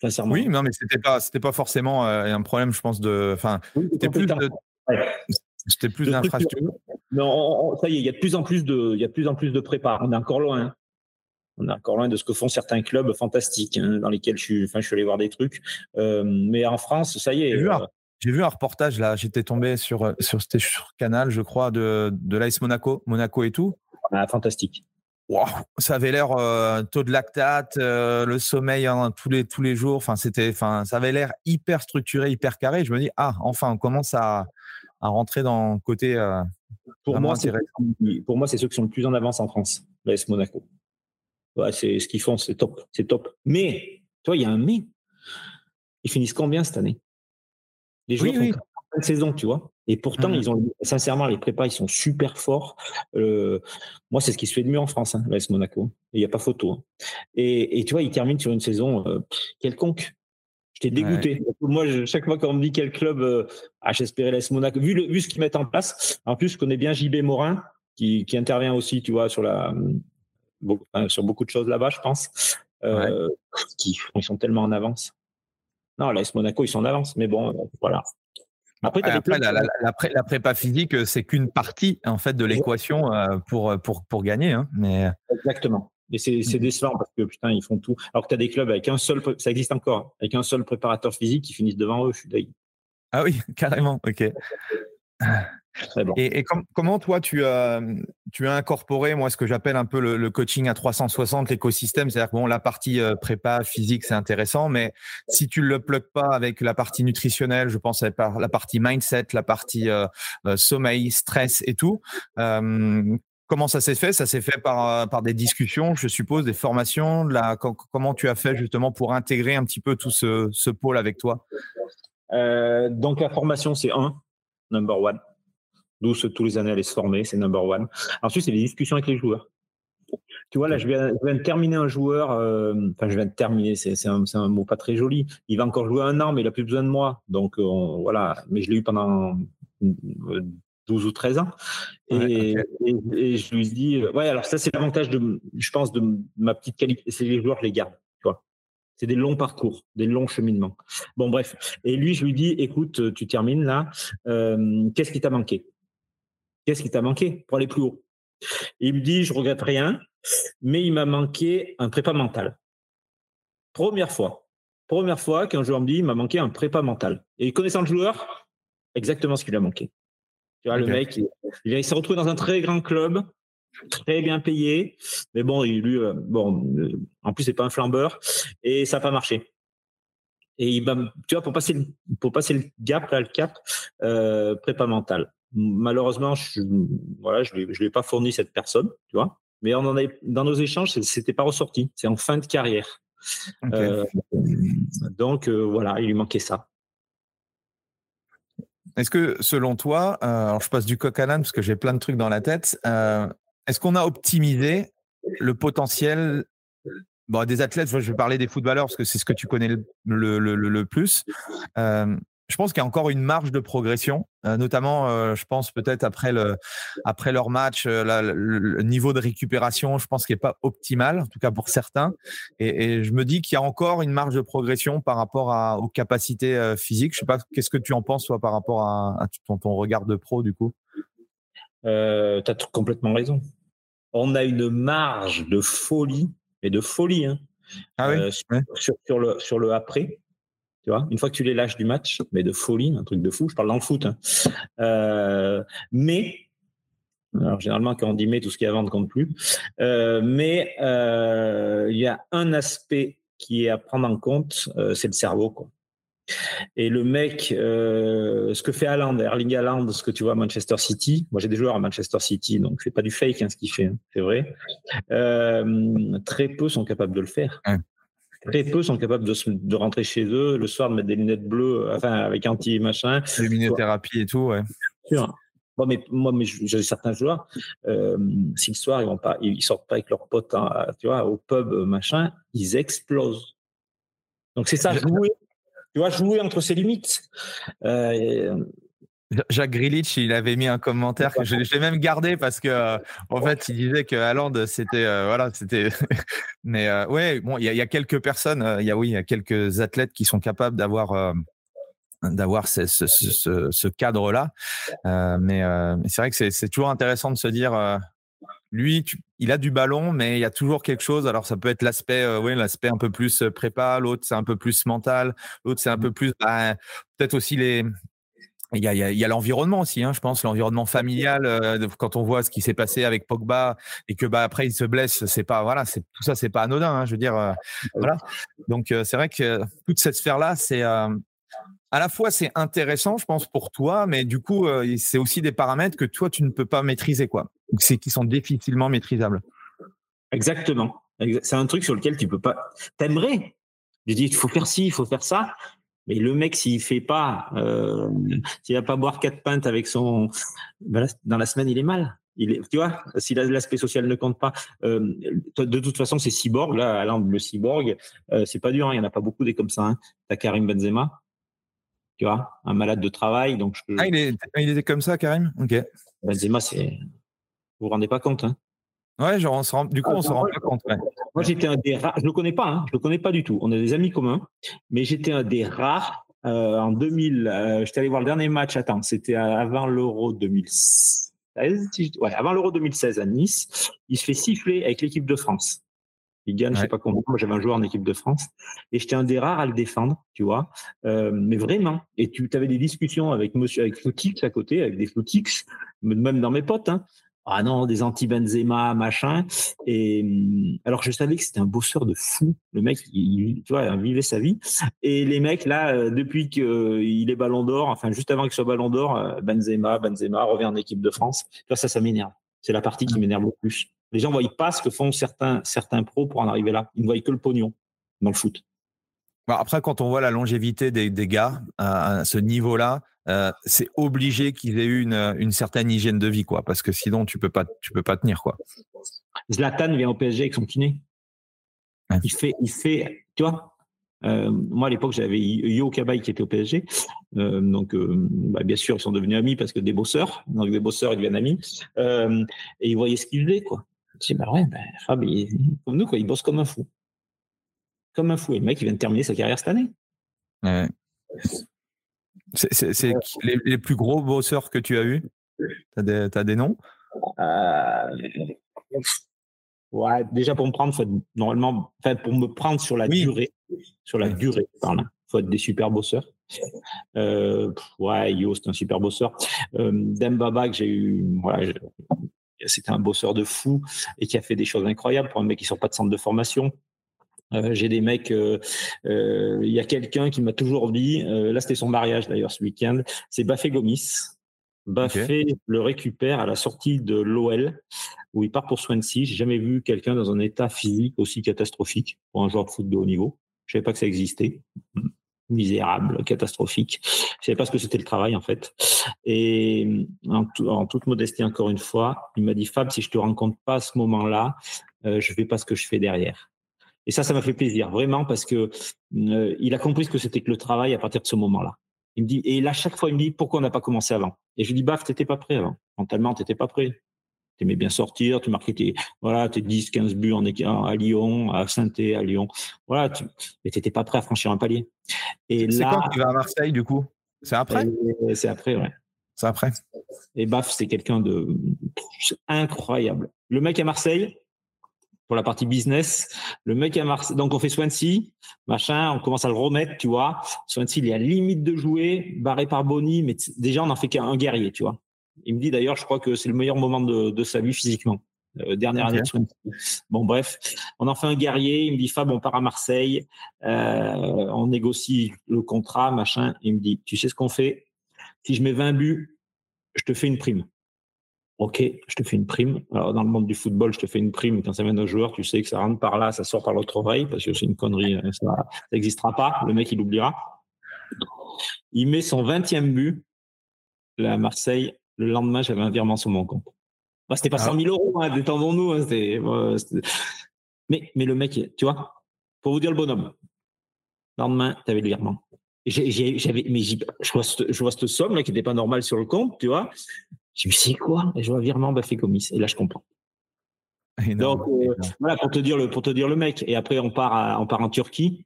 sincèrement. Oui, non, mais c'était pas, c'était pas forcément euh, un problème, je pense, de. Enfin, c'était plus de. C'était plus d'infrastructure. Non, ça y est, il y a de plus en plus de, il y a de plus en plus de prépa. On est encore loin. On est encore loin de ce que font certains clubs fantastiques hein, dans lesquels je suis. Enfin, je suis allé voir des trucs. Euh, mais en France, ça y est. Euh, j'ai vu, un reportage là. J'étais tombé sur euh, sur, sur Canal, je crois, de de l'AS Monaco, Monaco et tout. Ah, fantastique. Wow, ça avait l'air taux de lactate, le sommeil hein, tous les tous les jours. Enfin, c'était, enfin, ça avait l'air hyper structuré, hyper carré. Je me dis ah, enfin, on commence à à rentrer dans le côté. Euh, pour, moi, pour moi, c'est ceux qui sont le plus en avance en France, l'AS Monaco. Ouais, c'est ce qu'ils font, c'est top, c'est top. Mais, toi, il y a un mais. Ils finissent combien cette année? Les joueurs oui, font saison, tu vois. Et pourtant, mmh. ils ont sincèrement les prépas, ils sont super forts. Euh, moi, c'est ce qui se fait de mieux en France, hein, l'AS Monaco. Il n'y a pas photo. Hein. Et, tu vois, ils terminent sur une saison euh, quelconque. J'étais dégoûté. Moi, chaque fois qu'on me dit quel club euh, ah, j'espérais l'AS Monaco, vu, le, vu ce qu'ils mettent en place, en plus, je connais bien JB Morin, qui, qui intervient aussi, tu vois, sur, la, sur beaucoup de choses là-bas, je pense. Euh, qui, ils sont tellement en avance. Non, l'AS Monaco, ils sont en avance, mais bon, euh, voilà. Après, Après la, la, prépa physique, c'est qu'une partie en fait de l'équation pour, pour, pour gagner. Hein, mais... Exactement. Et c'est mmh décevant parce que putain, ils font tout. Alors que tu as des clubs avec un seul, ça existe encore, hein, avec un seul préparateur physique qui finissent devant eux. Je suis Ah oui, carrément. Ok. Et, comment toi tu as, tu as incorporé moi ce que j'appelle un peu le, coaching à 360, l'écosystème, c'est-à-dire que bon la partie euh, prépa physique c'est intéressant, mais si tu le plugues pas avec la partie nutritionnelle, je pense à la partie mindset, la partie euh, euh, sommeil, stress et tout, Comment ça s'est fait? Ça s'est fait par, euh, par des discussions, je suppose, des formations. La, comment tu as fait justement pour intégrer un petit peu tout ce, ce pôle avec toi? Euh, Donc la formation, c'est un, number one. D'où tous les années aller se former, c'est number one. Ensuite, c'est les discussions avec les joueurs. Tu vois, là, je viens, de terminer un joueur. Euh, enfin, je viens de terminer, c'est un, un, mot pas très joli. Il va encore jouer un an, mais il a plus besoin de moi. Donc, voilà. Mais je l'ai eu pendant 12 ou 13 ans. Et, je lui dis, euh, ouais, alors ça, c'est l'avantage, de, je pense, de ma petite qualité. C'est les joueurs, je les garde. Tu vois. C'est des longs parcours, des longs cheminements. Bon, bref. Et lui, je lui dis, écoute, tu termines là. Euh, qu'est-ce qui t'a manqué? Qu'est-ce qui t'a manqué pour aller plus haut? Il me dit, je regrette rien, mais il m'a manqué un prépa mental. Première fois. Première fois qu'un joueur me dit, il m'a manqué un prépa mental. Et connaissant le joueur, exactement ce qu'il a manqué. Tu vois, le mec, il, s'est retrouvé dans un très grand club, très bien payé, mais bon, il, lui, euh, bon, euh, en plus, c'est pas un flambeur, et ça n'a pas marché. Et il, tu vois, pour passer, le, pour passer le gap, là, le cap, euh, prépa mental. Malheureusement, je, voilà, je ne lui, ai pas fourni cette personne, tu vois. Mais on en avait, dans nos échanges, c'était pas ressorti. C'est en fin de carrière. Euh, donc voilà, il lui manquait ça. Est-ce que selon toi, euh, alors je passe du coq à l'âne parce que j'ai plein de trucs dans la tête, euh, est-ce qu'on a optimisé le potentiel bon, des athlètes Je vais parler des footballeurs parce que c'est ce que tu connais le, le, le, plus. Je pense qu'il y a encore une marge de progression, euh, notamment, euh, je pense peut-être après le après leur match, euh, le, niveau de récupération, je pense qu'il n'est pas optimal, en tout cas pour certains. Et, je me dis qu'il y a encore une marge de progression par rapport à, aux capacités physiques. Je sais pas, qu'est-ce que tu en penses toi par rapport à, ton, ton, regard de pro du coup? Tu as complètement raison. On a une marge de folie et de folie hein, ah oui? Sur, le sur le après une fois que tu les lâches du match, mais de folie, un truc de fou. Je parle dans le foot. Hein. Euh, mais alors, généralement, quand on dit mais, tout ce qui est à vendre compte plus. Euh, mais euh, il y a un aspect qui est à prendre en compte, c'est le cerveau. Et le mec, ce que fait Haaland, Erling Haaland, ce que tu vois à Manchester City, moi j'ai des joueurs à Manchester City, donc c'est pas du fake hein, ce qu'il fait, hein, c'est vrai. Très peu sont capables de le faire. Très peu sont capables de, de, rentrer chez eux le soir, de mettre des lunettes bleues, enfin avec anti-machin. Luminothérapie et tout, ouais. Sûr. Bon, mais moi, mais j'ai certains joueurs, euh, si le soir ils vont pas, ils sortent pas avec leurs potes, hein, tu vois, au pub, machin, ils explosent. Donc c'est ça, jouer, tu vois, jouer entre ses limites. Euh, Jacques Grilich, il avait mis un commentaire que je l'ai même gardé parce que euh, en fait, il disait que Haaland, c'était euh, voilà, c'était. Mais ouais, bon, il y, a quelques personnes, il y a oui, il y a quelques athlètes qui sont capables d'avoir d'avoir ce, ce, ce, ce cadre-là. mais, c'est vrai que c'est toujours intéressant de se dire, lui, il a du ballon, mais il y a toujours quelque chose. Alors, ça peut être l'aspect, euh, oui, l'aspect un peu plus euh, prépa, l'autre, c'est un peu plus mental, l'autre, c'est un mmh. peu plus, bah, peut-être aussi les. Il y a, il y a l'environnement aussi, hein, je pense, l'environnement familial. Euh, quand on voit ce qui s'est passé avec Pogba et que bah après il se blesse, c'est pas voilà, c'est tout ça, c'est pas anodin. Hein, je veux dire, voilà. Donc c'est vrai que toute cette sphère là, c'est à la fois c'est intéressant, je pense, pour toi, mais du coup, c'est aussi des paramètres que toi tu ne peux pas maîtriser, quoi c'est qui sont difficilement maîtrisables. Exactement. C'est un truc sur lequel tu peux pas. T'aimerais? Je dis, il faut faire ci, il faut faire ça. Mais le mec, s'il fait pas, euh, s'il va pas boire quatre pintes avec son, ben dans la semaine, il est mal. Il est, tu vois, si l'aspect social ne compte pas, euh, de toute façon, c'est cyborg. Là, Alain, le cyborg, euh, c'est pas dur. Hein, il y en a pas beaucoup des comme ça. Hein. T'as Karim Benzema, tu vois, un malade de travail. Donc Ah, il, est, il était comme ça, Karim? Ok. Benzema, c'est vous vous rendez pas compte, hein Ouais, genre on se rend, du coup, on se rend pas compte. Moi, j'étais un des rares, je le connais pas, hein, je le connais pas du tout. On a des amis communs, mais j'étais un des rares. Euh, en 2000, euh, j'étais allé voir le dernier match. Attends, c'était avant l'Euro 2016. Ouais, avant l'Euro 2016 à Nice. Il se fait siffler avec l'équipe de France. Il gagne, je sais pas comment. Moi, j'avais un joueur en équipe de France et j'étais un des rares à le défendre, tu vois. Euh, mais vraiment. Et tu avais des discussions avec monsieur, avec Footix à côté, avec des Footix, même dans mes potes. Hein ah non, des anti-Benzema, machin. Et hum, alors je savais que c'était un bosseur de fou. Le mec, il, tu vois, il vivait sa vie. Et les mecs là, euh, depuis qu'il euh, est Ballon d'Or, enfin juste avant qu'il soit Ballon d'Or, euh, Benzema, Benzema revient en équipe de France. Tu vois, ça, ça m'énerve. C'est la partie qui m'énerve le plus. Les gens ne voient pas ce que font certains certains pros pour en arriver là. Ils ne voient que le pognon dans le foot. Après, quand on voit la longévité des, des gars à ce niveau-là, euh, c'est obligé qu'ils aient eu une, certaine hygiène de vie, quoi, parce que sinon tu peux pas, tu peux pas tenir, quoi. Zlatan vient au PSG avec son kiné. Il fait, il fait, tu vois. Euh, moi, à l'époque, j'avais Yo Kabay qui était au PSG. Euh, donc, bah, bien sûr, ils sont devenus amis parce que des bosseurs. Donc, des bosseurs, ils deviennent amis. et ils voyaient ce qu'il faisait, quoi. Je dis, bah ouais, ben, Fab, comme nous, quoi, il bosse comme un fou. Comme un fou. Et le mec, il vient de terminer sa carrière cette année. Ouais. C'est les, plus gros bosseurs que tu as eu Tu as, des noms? Euh, Ouais, déjà pour me prendre, faut normalement, enfin, pour me prendre sur la durée, sur la durée, il faut être des super bosseurs. Euh, ouais, Yo, c'est un super bosseur. Euh, Dembaba, que j'ai eu, voilà, c'était un bosseur de fou et qui a fait des choses incroyables pour un mec qui sort pas de centre de formation. Euh, j'ai des mecs. Euh, euh, il y a quelqu'un qui m'a toujours dit. là, c'était son mariage d'ailleurs ce week-end. C'est Bafé Gomis. Bafé le récupère à la sortie de l'OL où il part pour Swansea. J'ai jamais vu quelqu'un dans un état physique aussi catastrophique pour un joueur de foot de haut niveau. Je savais pas que ça existait. Misérable, catastrophique. Je savais pas ce que c'était le travail en fait. Et en, en, toute modestie, encore une fois, il m'a dit Fab, si je te rencontre pas à ce moment-là, euh, je fais pas ce que je fais derrière. Et ça, ça m'a fait plaisir, vraiment, parce que euh, il a compris ce que c'était que le travail à partir de ce moment-là. Il me dit, et là, chaque fois, il me dit, pourquoi on n'a pas commencé avant? Et je lui dis, baf, t'étais pas prêt avant. Mentalement, t'étais pas prêt. Tu aimais bien sortir, tu marquais tes, voilà, tes 10, 15 buts en, à Lyon, à saint à Lyon. Voilà, tu, mais t'étais pas prêt à franchir un palier. Et c'est quand tu vas à Marseille, du coup? C'est après? C'est après, ouais. C'est après? Et Baf, c'est quelqu'un de incroyable. Le mec à Marseille, pour la partie business. Le mec à Marseille, donc on fait Swansea, machin, on commence à le remettre, tu vois. Swansea, il est à limite de jouer, barré par Bonny, mais déjà on en fait qu'un guerrier, tu vois. Il me dit d'ailleurs, je crois que c'est le meilleur moment de, sa vie physiquement. Euh, dernière année de. Bon, bref, on en fait un guerrier. Il me dit Fab, on part à Marseille. Euh, on négocie le contrat, machin. Il me dit Tu sais ce qu'on fait? Si je mets 20 buts, je te fais une prime. Ok, je te fais une prime. Alors, dans le monde du football, je te fais une prime. Quand ça vient d'un joueur, tu sais que ça rentre par là, ça sort par l'autre oreille, parce que c'est une connerie. Hein, ça n'existera pas. Le mec, il oubliera. Il met son 20e but à Marseille. Le lendemain, j'avais un virement sur mon compte. Bah, c'était pas 100 ah. 000 euros, hein, détendons-nous. Hein, mais, mais le mec, tu vois, pour vous dire le bonhomme, le lendemain, tu avais le virement. J'avais, mais je vois, cette, je vois cette somme là qui n'était pas normale sur le compte, tu vois. Je me suis dit, quoi? Et je vois virement fait commis. Et là, je comprends. Donc, euh, voilà, pour te, dire le, pour te dire le mec. Et après, on part, on part en Turquie.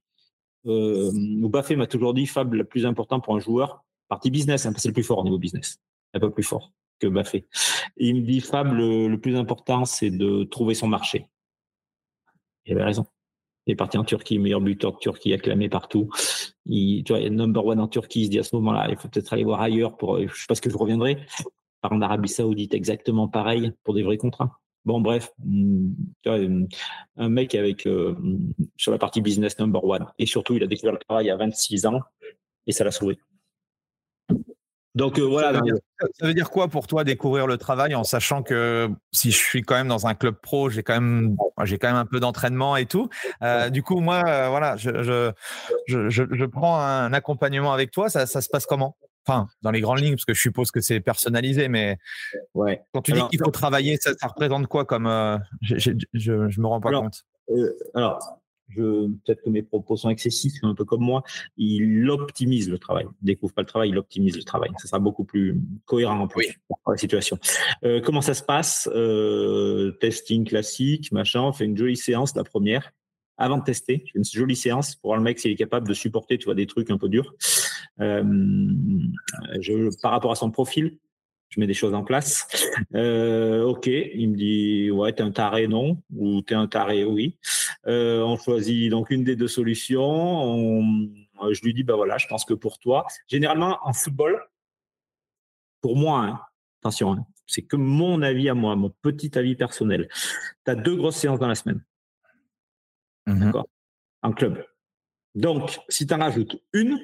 Euh, Baffé m'a toujours dit, Fab, le plus important pour un joueur, partie business, hein, c'est le plus fort au niveau business. Un peu plus fort que Baffé. il me dit, Fab, le, plus important, c'est de trouver son marché. Il avait raison. Il est parti en Turquie, meilleur buteur de Turquie, acclamé partout. Il, tu vois, number one en Turquie. Il se dit à ce moment-là, il faut peut-être aller voir ailleurs pour, je sais pas ce que je reviendrai. Par en Arabie Saoudite, exactement pareil pour des vrais contrats. Bon, bref, mm, un mec avec euh, sur la partie business number one. Et surtout, il a découvert le travail à 26 ans et ça l'a sauvé. Donc euh, voilà. Ça veut, dire, quoi pour toi découvrir le travail en sachant que si je suis quand même dans un club pro, j'ai quand même j'ai quand même un peu d'entraînement et tout. Euh, du coup, moi, voilà, je je, je, prends un accompagnement avec toi. Ça, ça se passe comment? Enfin, dans les grandes lignes, parce que je suppose que c'est personnalisé, mais ouais. quand tu dis qu'il faut travailler, ça, représente quoi comme euh, je, ne me rends pas compte. Euh, alors, peut-être que mes propos sont excessifs, un peu comme moi. Il optimise le travail. Il découvre pas le travail, il optimise le travail. Ça sera beaucoup plus cohérent en plus pour la situation. Euh, comment ça se passe Testing classique, machin. On fait une jolie séance la première avant de tester. une jolie séance pour voir le mec s'il est capable de supporter, des trucs un peu durs. Euh, je, par rapport à son profil, je mets des choses en place. Euh, ok, il me dit ouais, t'es un taré, non, ou t'es un taré, oui. Euh, on choisit donc une des deux solutions. je lui dis bah voilà, je pense que pour toi, généralement en football, pour moi, hein, attention, hein, c'est que mon avis à moi, mon petit avis personnel. Tu as deux grosses séances dans la semaine. Mmh d'accord? En club. Donc, si tu en rajoutes une,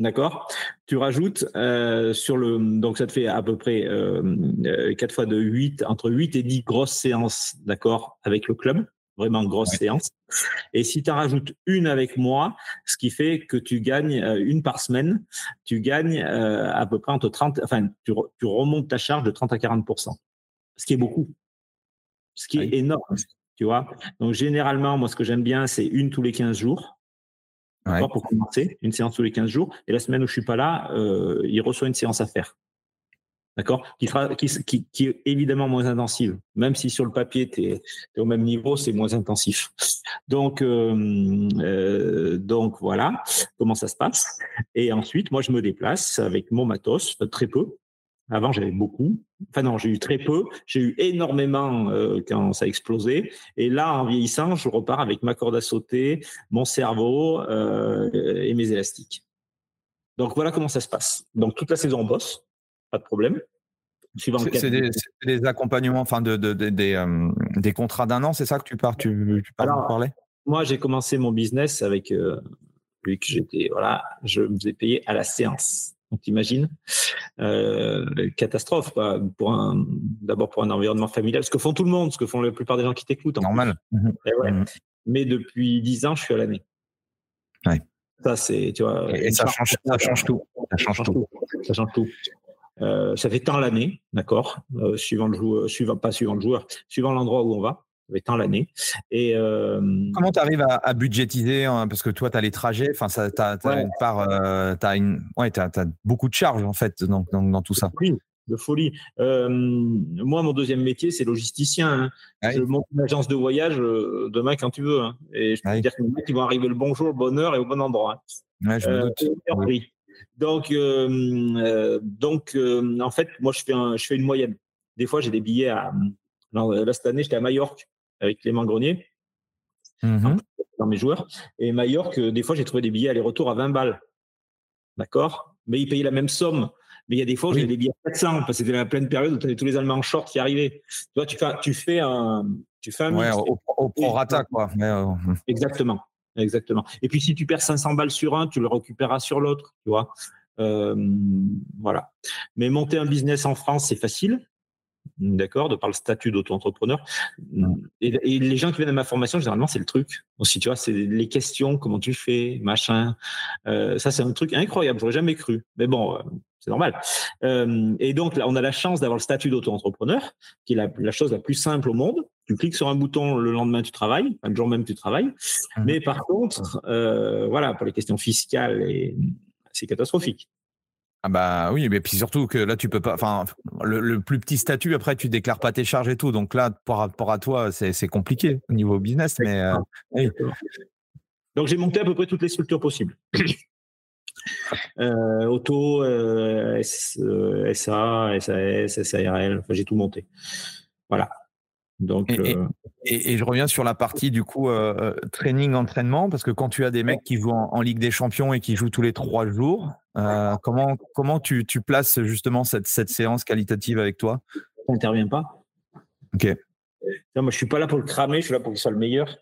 D'accord Tu rajoutes euh, sur le. Donc, ça te fait à peu près 4 euh, fois de 8, entre 8 et 10 grosses séances, d'accord, avec le club. Vraiment grosses séances. Et si tu en rajoutes une avec moi, ce qui fait que tu gagnes euh, une par semaine, tu gagnes à peu près entre 30. Enfin, tu, remontes ta charge de 30 à 40% Ce qui est beaucoup. Ce qui est énorme. Tu vois Donc, généralement, moi, ce que j'aime bien, c'est une tous les 15 jours. Pour commencer, une séance tous les 15 jours. Et la semaine où je suis pas là, euh, il reçoit une séance à faire. D'accord? Qui, qui, qui, est évidemment moins intensive. Même si sur le papier, tu es, au même niveau, c'est moins intensif. Donc, euh, euh, donc voilà comment ça se passe. Et ensuite, moi, je me déplace avec mon matos, très peu, avant, j'avais beaucoup. Enfin non, j'ai eu très peu. J'ai eu énormément euh, quand ça a explosé. Et là, en vieillissant, je repars avec ma corde à sauter, mon cerveau euh, et mes élastiques. Donc voilà comment ça se passe. Donc toute la saison on bosse, pas de problème. C'est des, accompagnements, enfin de, des, euh, des, contrats d'un an, c'est ça que tu pars, tu, tu parler? Moi, j'ai commencé mon business avec lui que j'étais, voilà, je me faisais payer à la séance. Donc, t'imagines euh, catastrophe pour un d'abord pour un environnement familial, ce que font tout le monde, ce que font la plupart des gens qui t'écoutent. Normal. Mhm. Mhm. Mais depuis dix ans, je suis à l'année. Ouais. Ça c'est, tu vois. Et, ça, change, ça change tout. Ça change tout. Ça change tout. Euh, ça fait tant l'année, d'accord, euh, suivant le joueur, suivant pas suivant le joueur, suivant l'endroit où on va tant l'année. Et euh, comment tu arrives à, budgétiser hein, parce que toi tu as les trajets, enfin ça tu as, une euh, tu as une ouais, tu as, beaucoup de charges en fait dans, dans, tout ça. Oui, de folie. Euh, moi mon deuxième métier c'est logisticien. Hein. Je monte une agence de voyage demain quand tu veux hein. et je peux dire que les mecs ils vont arriver le bon jour, bonne heure et au bon endroit. je me doute. Donc donc en fait moi je fais un, je fais une moyenne. Des fois j'ai des billets à là, cette année, j'étais à Majorque avec Clément Grenier, mmh dans mes joueurs. Et Majorque, des fois, j'ai trouvé des billets aller-retour à 20 balles. D'accord? Mais ils payaient la même somme Mais il y a des fois où j'avais des billets à 400 parce que c'était la pleine période où tu avais tous les Allemands en short qui arrivaient. Tu vois, tu fais, tu fais un, tu fais un ouais, au, au prorata, quoi. Euh, exactement. Exactement. Et puis, si tu perds 500 balles sur un, tu le récupéreras sur l'autre, tu vois. Euh, voilà. Mais monter un business en France, c'est facile d'accord, de par le statut d'auto-entrepreneur. Et, les gens qui viennent à ma formation, généralement, c'est le truc aussi, tu vois, c'est les questions, comment tu fais, machin. Euh, ça, c'est un truc incroyable, j'aurais jamais cru. Mais bon, euh, c'est normal. Euh, et donc, là, on a la chance d'avoir le statut d'auto-entrepreneur, qui est la, chose la plus simple au monde. Tu cliques sur un bouton, le lendemain, tu travailles, le jour même, tu travailles. Mmh. Mais par contre, voilà, pour les questions fiscales, c'est catastrophique. Ah bah oui, mais puis surtout que là tu peux pas. Enfin, le, plus petit statut après tu déclares pas tes charges et tout, donc là par rapport à toi c'est compliqué au niveau business. Mais euh, donc j'ai monté à peu près toutes les structures possibles. Euh, auto, euh, SA, SAS, SARL, enfin, j'ai tout monté. Voilà. Donc, et, je reviens sur la partie du coup training entraînement parce que quand tu as des mecs qui jouent en, Ligue des Champions et qui jouent tous les trois jours, comment comment tu, tu, places justement cette, cette séance qualitative avec toi? T'interviens pas. Ok. moi je suis pas là pour le cramer, je suis là pour qu'il soit le meilleur.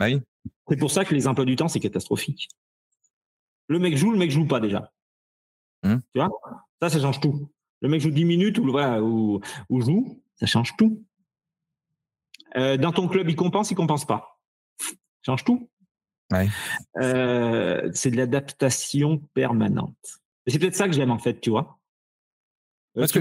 Bah oui. C'est pour ça que les emplois du temps c'est catastrophique. Le mec joue, le mec joue pas déjà. Mmh. Tu vois? Ça, ça change tout. Le mec joue 10 minutes ou, voilà, ou, ou joue, ça change tout. Euh, dans ton club, il compense, il compense pas. Change tout. Euh, c'est de l'adaptation permanente. C'est peut-être ça que j'aime en fait, tu vois. Euh, Parce que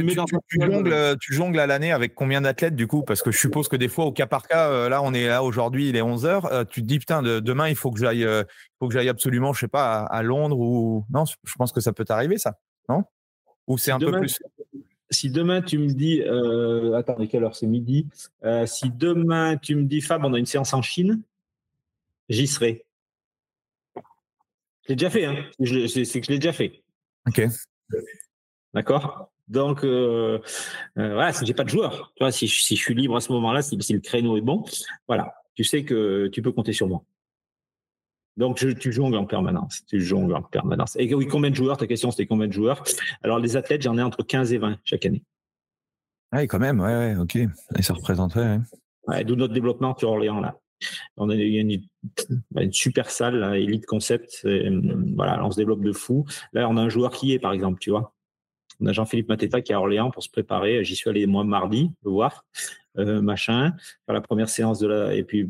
tu, jongles, à l'année avec combien d'athlètes du coup? Parce que je suppose que des fois, au cas par cas, là, on est là aujourd'hui, il est 11 h tu te dis, putain, demain, il faut que j'aille faut que j'aille absolument, je sais pas, à, Londres ou. Non, je pense que ça peut t'arriver, ça. Non? Ou c'est un peu plus si demain tu me dis, euh, attends, quelle heure c'est midi euh, Si demain tu me dis, Fab, on a une séance en Chine, j'y serai. Je l'ai déjà fait, hein. c'est que je l'ai déjà fait. Ok. D'accord? Donc, euh, euh, voilà, si j'ai pas de joueur, tu vois, si, si, je suis libre à ce moment-là, si, si le créneau est bon, voilà, tu sais que tu peux compter sur moi. Donc, tu jongles en permanence. Tu jongles en permanence. Et oui, combien de joueurs Ta question, c'était combien de joueurs? Alors, les athlètes, j'en ai entre 15 et 20 chaque année. Oui, quand même, ouais, ok. Et ça représenterait. Ouais. D'où notre développement sur Orléans, là. On a une, une super salle, là, Elite Concept. voilà, on se développe de fou. Là, on a un joueur qui est, par exemple, tu vois. On a Jean-Philippe Mateta qui est à Orléans pour se préparer. J'y suis allé moi mardi le voir, euh, machin, faire la première séance de la. Et puis,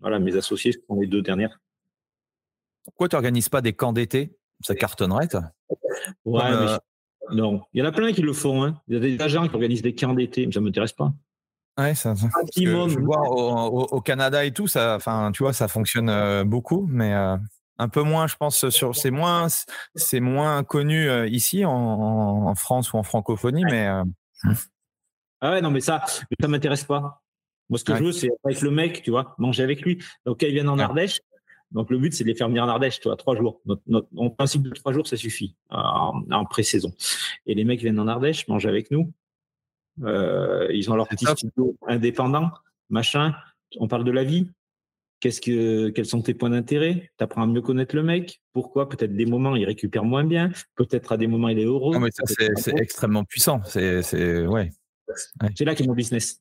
voilà, mes associés sont les deux dernières. Pourquoi tu n'organises pas des camps d'été? Ça cartonnerait, ça Ouais, mais euh, non. Il y en a plein qui le font. Hein. Il y a des agents qui organisent des camps d'été, mais ça ne m'intéresse pas. Ouais, ça. je vois au, Canada et tout, ça, enfin, tu vois, ça fonctionne euh, beaucoup, mais euh, un peu moins, je pense, sur, c'est moins, c'est moins connu ici en, France ou en francophonie, mais. Ah ouais, non, mais ça, ça m'intéresse pas. Moi, ce que je veux, c'est avec le mec, tu vois, manger avec lui. Donc, quand ils viennent en Ardèche, donc le but, c'est de les faire venir en Ardèche, tu vois, trois jours. Notre, en principe de trois jours, ça suffit en, pré-saison. Et les mecs viennent en Ardèche, mangent avec nous. Euh, ils ont leur petit studio indépendant, machin. On parle de la vie. Qu'est-ce que, quels sont tes points d'intérêt? Tu apprends à mieux connaître le mec. Pourquoi? Peut-être des moments, il récupère moins bien. Peut-être à des moments, il est heureux. Non, mais ça, c'est, extrêmement puissant. C'est, ouais. C'est là qu'est mon business.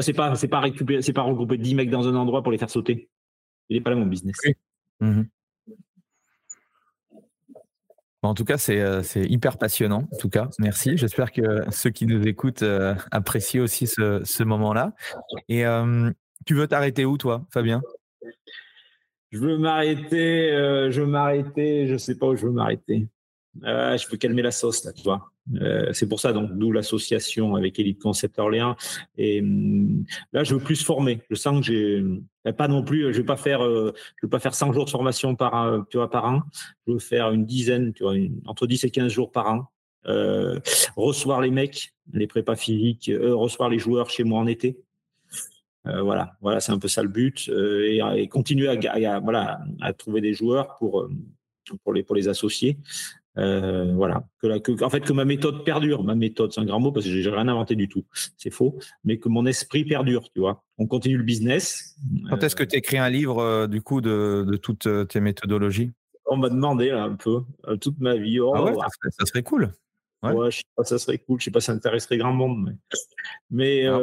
C'est pas, c'est pas récupérer, pas regrouper 10 mecs dans un endroit pour les faire sauter. Il n'est pas là mon business. Mhm. En tout cas, euh, c'est hyper passionnant. En tout cas, merci. J'espère que ceux qui nous écoutent euh, apprécient aussi ce, moment-là. Et euh, tu veux t'arrêter où, toi, Fabien? Je veux m'arrêter. je veux m'arrêter. Je sais pas où je veux m'arrêter. je veux calmer la sauce là, tu vois. Euh, c'est pour ça, donc, d'où l'association avec Elite Concept Orléans. Et hum, là, je veux plus former. Je sens que j'ai euh, pas non plus. Je vais pas faire. Euh, je vais pas faire 100 jours de formation par, tu vois, par an. Je veux faire une dizaine, tu vois, entre 10 et 15 jours par an. Recevoir les mecs, les prépas physiques, recevoir les joueurs chez moi en été. voilà, voilà, c'est un peu ça le but, et, et, continuer à, voilà, à trouver des joueurs pour pour les pour les associer. Euh, voilà, que, la, que, en fait que ma méthode perdure. Ma méthode, c'est un grand mot parce que j'ai rien inventé du tout. C'est faux, mais que mon esprit perdure. Tu vois, on continue le business. Quand est-ce que tu écris un livre euh, du coup de, de toutes euh, tes méthodologies? On m'a demandé un peu toute ma vie. Oh, ah ouais, ça, serait, cool. Ouais. je sais pas, ça serait cool. Je sais pas si ça intéresserait grand monde, mais, ah,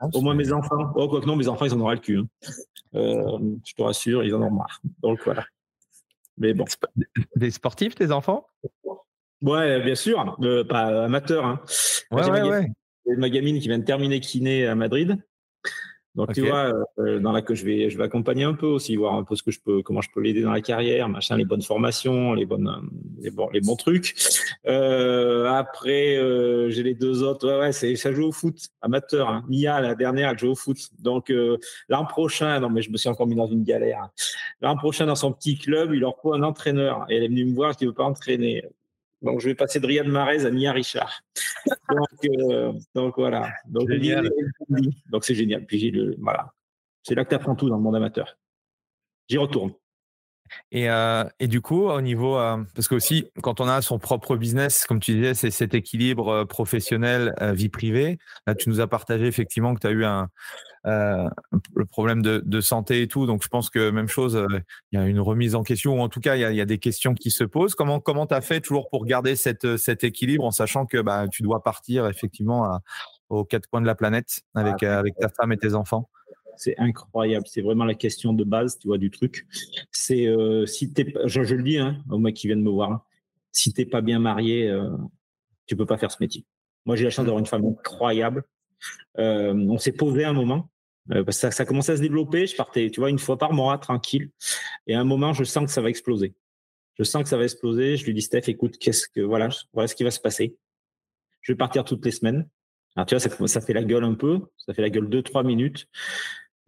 bah, au moins mes enfants. Oh, quoi que non, mes enfants, ils en auront le cul. Hein. je te rassure, ils en ont marre. Donc voilà. Mais bon. Des sportifs, tes enfants? Ouais, bien sûr. pas amateur. Hein. Ouais, ouais, ouais. Ma gamine qui vient de terminer kiné à Madrid. Donc tu vois, euh, dans la que je vais, je vais accompagner un peu aussi, voir un peu ce que je peux, comment je peux l'aider dans la carrière, machin, les bonnes formations, les bonnes, les bons, les bons trucs. Euh, après, euh, j'ai les deux autres. Ouais, ouais, c'est, ça joue au foot, amateur. Hein. Mia, la dernière, elle joue au foot. Donc l'an prochain, non mais je me suis encore mis dans une galère. L'an prochain, dans son petit club, il leur faut un entraîneur. Et elle est venue me voir, qui veut pas entraîner. Donc, je vais passer de Riyad Mahrez à Mia Richard. donc, euh, donc, voilà. Donc, c'est génial. Puis, voilà. C'est là que tu apprends tout dans le monde amateur. J'y retourne. Et, euh, et, du coup, au niveau, euh, parce que aussi, quand on a son propre business, comme tu disais, c'est cet équilibre professionnel, vie privée. Là, tu nous as partagé effectivement que tu as eu un, euh, le problème de, santé et tout. Donc, je pense que même chose, euh, il y a une remise en question, ou en tout cas, il y a, des questions qui se posent. Comment comment tu as fait toujours pour garder cette, cet équilibre en sachant que bah, tu dois partir effectivement aux quatre coins de la planète avec, ah, avec ta femme et tes enfants? C'est incroyable. C'est vraiment la question de base, tu vois, du truc. C'est euh, si t'es, je, je, le dis hein, aux mecs qui viennent me voir, hein, si t'es pas bien marié, euh, tu peux pas faire ce métier. Moi, j'ai la chance d'avoir une femme incroyable. Euh, on s'est posé un moment. Euh, parce que ça, ça commençait à se développer. Je partais, tu vois, une fois par mois, tranquille. Et à un moment, je sens que ça va exploser. Je sens que ça va exploser. Je lui dis, Steph, écoute, qu'est-ce que, voilà, voilà ce qui va se passer. Je vais partir toutes les semaines. Alors, tu vois, ça, ça fait la gueule un peu. Ça fait la gueule deux, trois minutes.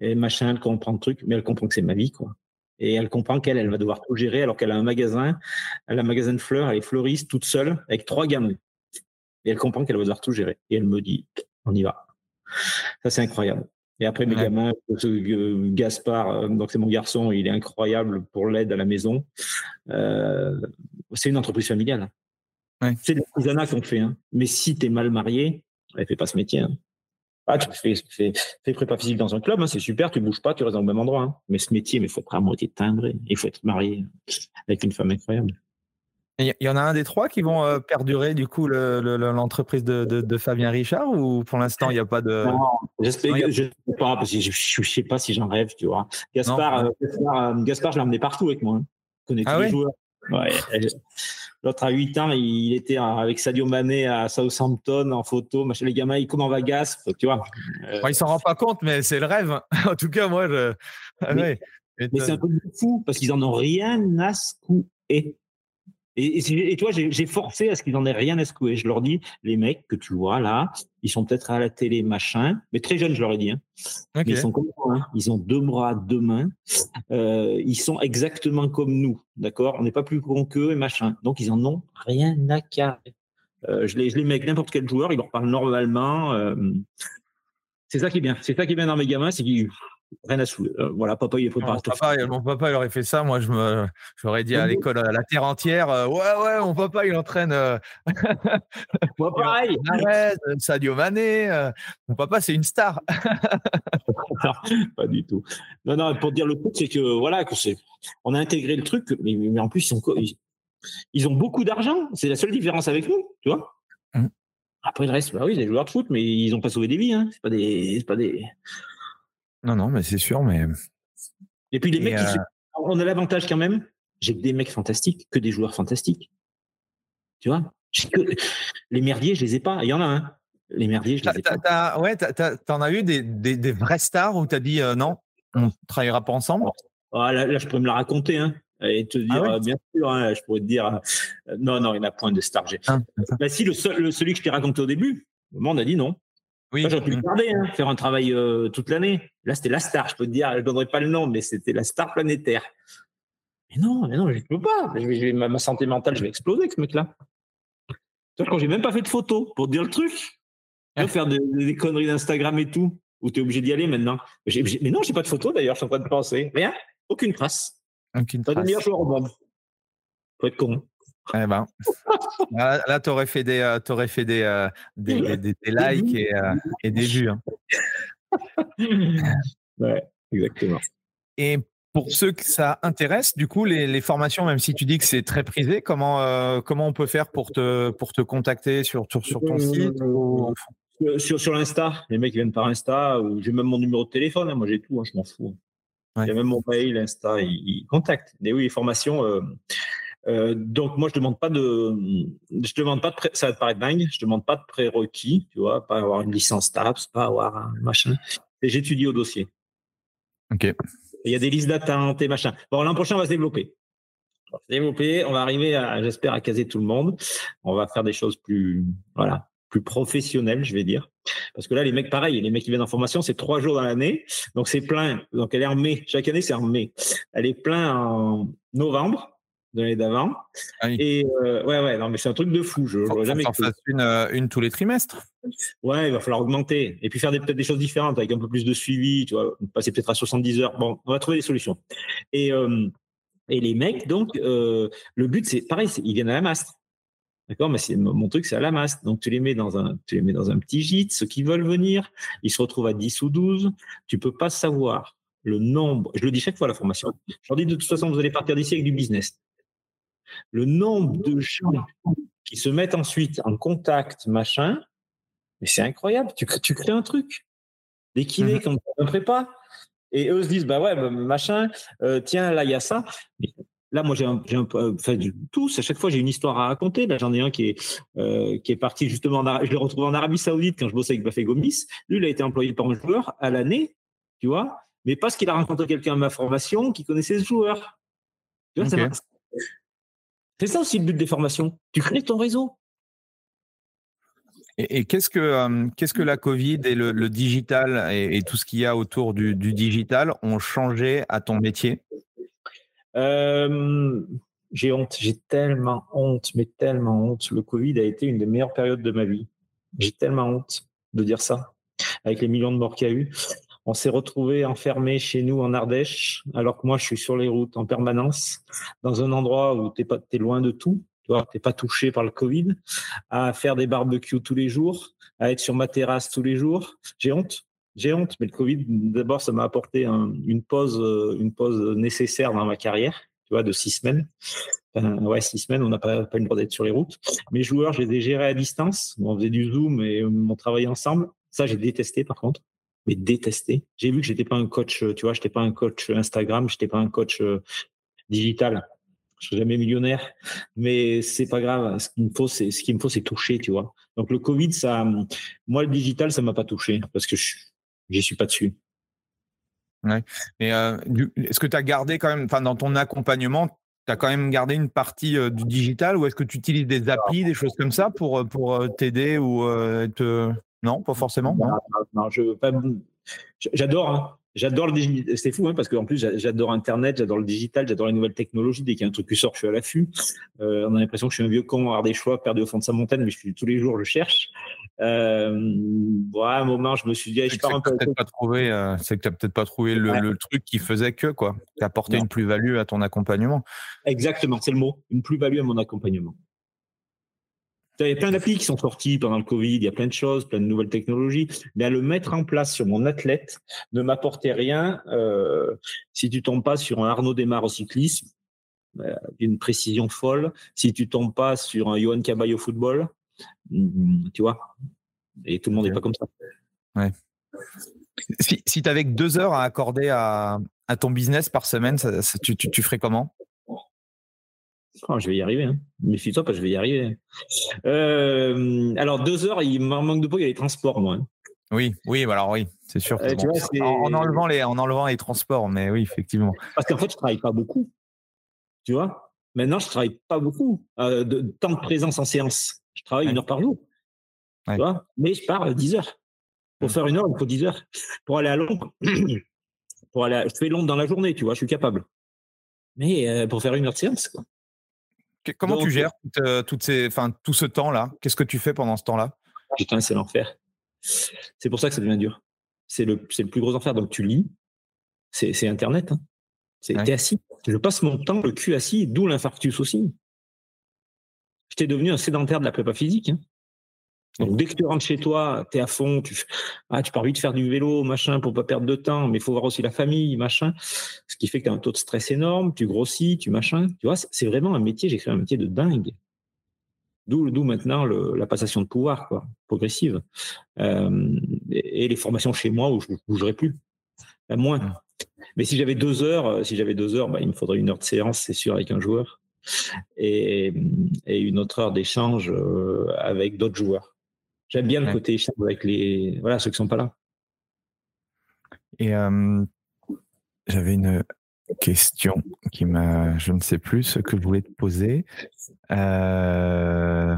Et machin, elle comprend le truc, mais elle comprend que c'est ma vie, quoi. Et elle comprend qu'elle, elle va devoir tout gérer alors qu'elle a un magasin. Elle a un magasin de fleurs, elle est fleuriste toute seule avec trois gamins. Et elle comprend qu'elle va devoir tout gérer. Et elle me dit, on y va. Ça, c'est incroyable. Et après, mes gamins, Gaspard, euh, donc c'est mon garçon, il est incroyable pour l'aide à la maison. Euh, c'est une entreprise familiale. C'est des artisanat qu'on fait. Hein. Mais si tu es mal marié, ne fais pas ce métier. Hein. Ah, tu fais, fais, fais, prépa physique dans un club, hein, c'est super, tu bouges pas, tu restes dans le même endroit. Mais ce métier, il faut être à moitié timbré, il faut être marié avec une femme incroyable. Il y en a un des trois qui vont euh, perdurer du coup l'entreprise de, de, Fabien Richard ou pour l'instant il n'y a pas de. Non, j'espère, je ne sais pas parce que je ne sais pas si j'en rêve, tu vois. Gaspard, euh, euh, Gaspard, je l'ai emmené partout avec moi. Hein. Je connais ah tous les joueurs. L'autre à 8 ans, il était avec Sadio Mané à Southampton en photo. Machin, les gamins, ils comment va Gasp, tu vois. Euh... il s'en rend pas compte, mais c'est le rêve. en tout cas, moi, je. Ah mais, mais c'est un peu fou parce qu'ils en ont rien à secouer. Et, et, toi, j'ai forcé à ce qu'ils n'en aient rien à secouer. Je leur dis, les mecs que tu vois là, ils sont peut-être à la télé, machin, mais très jeunes, je leur ai dit. Hein. ils sont comme moi, hein. ils ont deux bras, deux mains. Euh, ils sont exactement comme nous, d'accord? On n'est pas plus cons qu'eux et machin. Donc, ils en ont rien à carrer. Euh, je, les, je les mets avec n'importe quel joueur, ils leur parlent normalement. Euh, c'est ça qui est bien. C'est ça qui est bien dans mes gamins, c'est qu'ils rien à sous. Euh, voilà, papa, il est préparateur. Mon papa, mon papa, il aurait fait ça. Moi, je me, j'aurais dit à l'école, à la terre entière, euh, ouais, ouais, mon papa, il entraîne. Euh, Moi, pareil. Sadio Mané. mon papa, c'est une star. pas du tout. Non, non, pour dire le coup, c'est que voilà, que c'est, on a intégré le truc, mais, mais en plus, ils, sont, ils, ont beaucoup d'argent. C'est la seule différence avec nous, tu vois. Mmh. Après le reste, bah oui, des joueurs de foot, mais ils n'ont pas sauvé des vies. Hein. C'est pas des, c'est pas des. Non, non, mais c'est sûr, mais. Et puis les mecs, euh on a l'avantage quand même. J'ai que des mecs fantastiques, que des joueurs fantastiques. Tu vois? Les merdiers, je les ai pas. Il y en a un. Les merdiers, je les ai pas. ouais, t'en as eu des, des, vrais stars où tu as dit euh, non, on travaillera pas ensemble? Ah, là, je pourrais me la raconter. Hein, et te ah dire, euh, bien sûr, hein, je pourrais te dire, non, non, il n'y en a point de stars. Ah, bah, si, le, seul, celui que je t'ai raconté au début, on a dit non. Oui. J'aurais pu le garder, hein, faire un travail euh, toute l'année. Là, c'était la star, je peux te dire, je ne donnerai pas le nom, mais c'était la star planétaire. Mais non, mais non, je ne peux pas. ma, santé mentale, je vais exploser avec ce mec-là. Quand j'ai même pas fait de photos pour dire le truc, ah. faire des, conneries d'Instagram et tout, où tu es obligé d'y aller maintenant. mais non, j'ai pas de photos d'ailleurs, je suis en train de penser. Rien, aucune trace. Aucune trace. Pas de meilleur joueur au monde. Faut être con. Eh ben, là, tu aurais fait des, euh, aurais fait des, euh, des, des, likes et, euh, et, des vues. Hein. Ouais, exactement. Et Pour ceux que ça intéresse, du coup, les, formations, même si tu dis que c'est très prisé, comment, euh, comment on peut faire pour te, pour te contacter sur, sur, ton site Sur, sur l'Insta, les mecs viennent par Insta, ou j'ai même mon numéro de téléphone, hein, moi j'ai tout, hein, je m'en fous. Il y a même mon mail, Insta, ils, contactent. Mais oui, les formations. Euh, donc moi je demande pas de, je demande pas de, ça va te paraître dingue, je demande pas de prérequis, tu vois, pas avoir une licence TAPS, pas avoir un machin. Et j'étudie au dossier. Ok. Il y a des listes d'attente et machin. Bon, l'an prochain, on va se développer. On va se développer. On va arriver à, j'espère, à caser tout le monde. On va faire des choses plus, voilà, plus professionnelles, je vais dire. Parce que là, les mecs, pareil, les mecs qui viennent en formation, c'est trois jours dans l'année. Donc, c'est plein. Donc, elle est en mai. Chaque année, c'est en mai. Elle est plein en novembre de l'année d'avant. Ah et euh, ouais, ouais, non, mais c'est un truc de fou. Je n'aurais jamais en une, euh, une tous les trimestres. Ouais, il va falloir augmenter. Et puis faire peut-être des choses différentes avec un peu plus de suivi, tu vois, passer peut-être à 70 heures. Bon, on va trouver des solutions. Et, euh, et les mecs, donc, le but, c'est pareil, ils viennent à la masse. D'accord? Mais c'est, mon truc, c'est à la masse. Donc, tu les, mets dans un, tu les mets dans un petit gîte. Ceux qui veulent venir, ils se retrouvent à 10 ou 12. Tu peux pas savoir le nombre. Je le dis chaque fois à la formation. Je leur dis de toute façon, vous allez partir d'ici avec du business. Le nombre de gens qui se mettent ensuite en contact, machin, mais c'est incroyable. Tu, tu, crées un truc. Des kinés mmh. comme prépa. Et eux se disent, bah ouais, bah, machin, euh, tiens, là, il y a ça. là, moi, j'ai un, un peu, enfin, tous, à chaque fois, j'ai une histoire à raconter. Là, j'en ai un qui est, euh, qui est parti justement, en, je l'ai retrouvé en Arabie Saoudite quand je bossais avec Bafé Gomis. Lui, il a été employé par un joueur à l'année, tu vois, mais parce qu'il a rencontré quelqu'un à ma formation qui connaissait ce joueur. Tu vois, c'est ça aussi le but des formations. Tu crées ton réseau. Et, qu'est-ce que euh, qu'est-ce que la Covid et le, digital et, tout ce qu'il y a autour du, digital ont changé à ton métier? Euh, J'ai honte, j'ai tellement honte, mais tellement honte. Le Covid a été une des meilleures périodes de ma vie. J'ai tellement honte de dire ça, avec les millions de morts qu'il y a eu. On s'est retrouvé enfermé chez nous en Ardèche, alors que moi je suis sur les routes en permanence, dans un endroit où t'es pas, es loin de tout, tu vois, t'es pas touché par le Covid, à faire des barbecues tous les jours, à être sur ma terrasse tous les jours. J'ai honte, j'ai honte, mais le Covid, d'abord, ça m'a apporté une pause, une pause nécessaire dans ma carrière, tu vois, de six semaines. ouais, six semaines, on n'a pas, pas le droit d'être sur les routes. Mes joueurs, j'ai les ai gérés à distance. On faisait du Zoom et on travaillait ensemble. Ça, j'ai détesté, par contre mais détesté. J'ai vu que j'étais pas un coach, euh, tu vois, j'étais pas un coach Instagram, j'étais pas un coach euh, digital. Je suis jamais millionnaire, mais c'est pas grave. Ce qu'il me faut, c'est ce qu'il me faut, c'est toucher, tu vois. Donc le Covid, ça, moi le digital, ça m'a pas touché parce que je j'y suis pas dessus. Ouais. Mais euh, est-ce que tu as gardé quand même, enfin dans ton accompagnement, tu as quand même gardé une partie du digital ou est-ce que tu utilises des applis, des choses comme ça pour pour t'aider ou te non, pas forcément. Non, je J'adore, hein. j'adore le digital. C'est fou, hein, parce qu'en plus, j'adore Internet, j'adore le digital, j'adore les nouvelles technologies. Dès qu'il y a un truc qui sort, je suis à l'affût. Euh, on a l'impression que je suis un vieux con, avoir des choix perdus au fond de sa montagne, mais je suis tous les jours, je cherche. Euh, à un moment, je me suis dit, je pars un peu. Pas trouvé, euh, c'est que tu n'as peut-être pas trouvé le, truc qui faisait que, quoi, qui apportait une plus-value à ton accompagnement. Exactement, c'est le mot, une plus-value à mon accompagnement. Il y a plein d'applis qui sont sortis pendant le Covid, il y a plein de choses, plein de nouvelles technologies, mais à le mettre en place sur mon athlète ne m'apportait rien euh, si tu tombes pas sur un Arnaud Desmar au cyclisme, euh, d'une précision folle, si tu tombes pas sur un Johan Caballo au football, mm, tu vois, et tout le monde n'est pas comme ça. Ouais. Si, si tu avais deux heures à accorder à, ton business par semaine, tu ferais comment? Oh, je vais y arriver. Hein. Méfie-toi, parce que je vais y arriver. Euh, alors, deux heures, il m'en manque de peu, il y a les transports, moi. Hein. Oui, oui, bah alors oui, c'est sûr. Euh, en, enlevant les, en enlevant les transports, mais oui, effectivement. Parce qu'en fait, je travaille pas beaucoup. Tu vois Maintenant, je travaille pas beaucoup. Euh, de, temps de présence en séance. Je travaille une heure par jour. Tu vois Mais je pars 10 heures. Pour faire une heure, il faut 10 heures. Pour aller à Londres, pour aller je fais Londres dans la journée, tu vois, je suis capable. Mais pour faire une heure de séance, quoi. Comment tu gères euh, toutes ces, tout ce temps-là? Qu'est-ce que tu fais pendant ce temps-là? Putain, c'est l'enfer. C'est pour ça que ça devient dur. C'est le, le plus gros enfer. Donc tu lis, c'est Internet. Hein. C'est assis. Je passe mon temps le cul assis, d'où l'infarctus aussi. J'étais devenu un sédentaire de la prépa physique. Hein. Donc, dès que tu rentres chez toi, tu es à fond, tu ah, tu envie de faire du vélo, machin, pour pas perdre de temps, mais il faut voir aussi la famille, machin. Ce qui fait que tu as un taux de stress énorme, tu grossis, tu machin. Tu vois, c'est vraiment un métier, j'ai fait un métier de dingue. D'où, maintenant la passation de pouvoir, quoi, progressive. Euh, et, les formations chez moi où je ne bougerai plus. moins. Mmh. Mais si j'avais deux heures, euh, si j'avais deux heures, bah, il me faudrait une heure de séance, c'est sûr, avec un joueur. Et, et une autre heure d'échange euh, avec d'autres joueurs. J'aime bien le côté échange avec les, voilà, ceux qui sont pas là. Et j'avais une question qui m'a, je ne sais plus ce que je voulais te poser. Euh,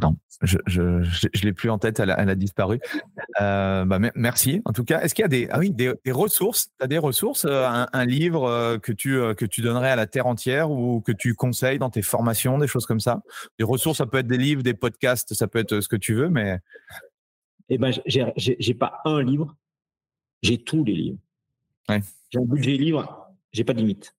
non, je je, je, l'ai plus en tête, elle a, elle a disparu. Euh, bah, merci. En tout cas, est-ce qu'il y a des, ah oui, des, ressources Tu as des ressources, euh, un, livre euh, que tu, que tu donnerais à la terre entière ou que tu conseilles dans tes formations, des choses comme ça? Des ressources, ça peut être des livres, des podcasts, ça peut être ce que tu veux, mais. Eh ben, j'ai pas un livre, j'ai tous les livres. Ouais. J'ai un budget livre, j'ai pas de limite.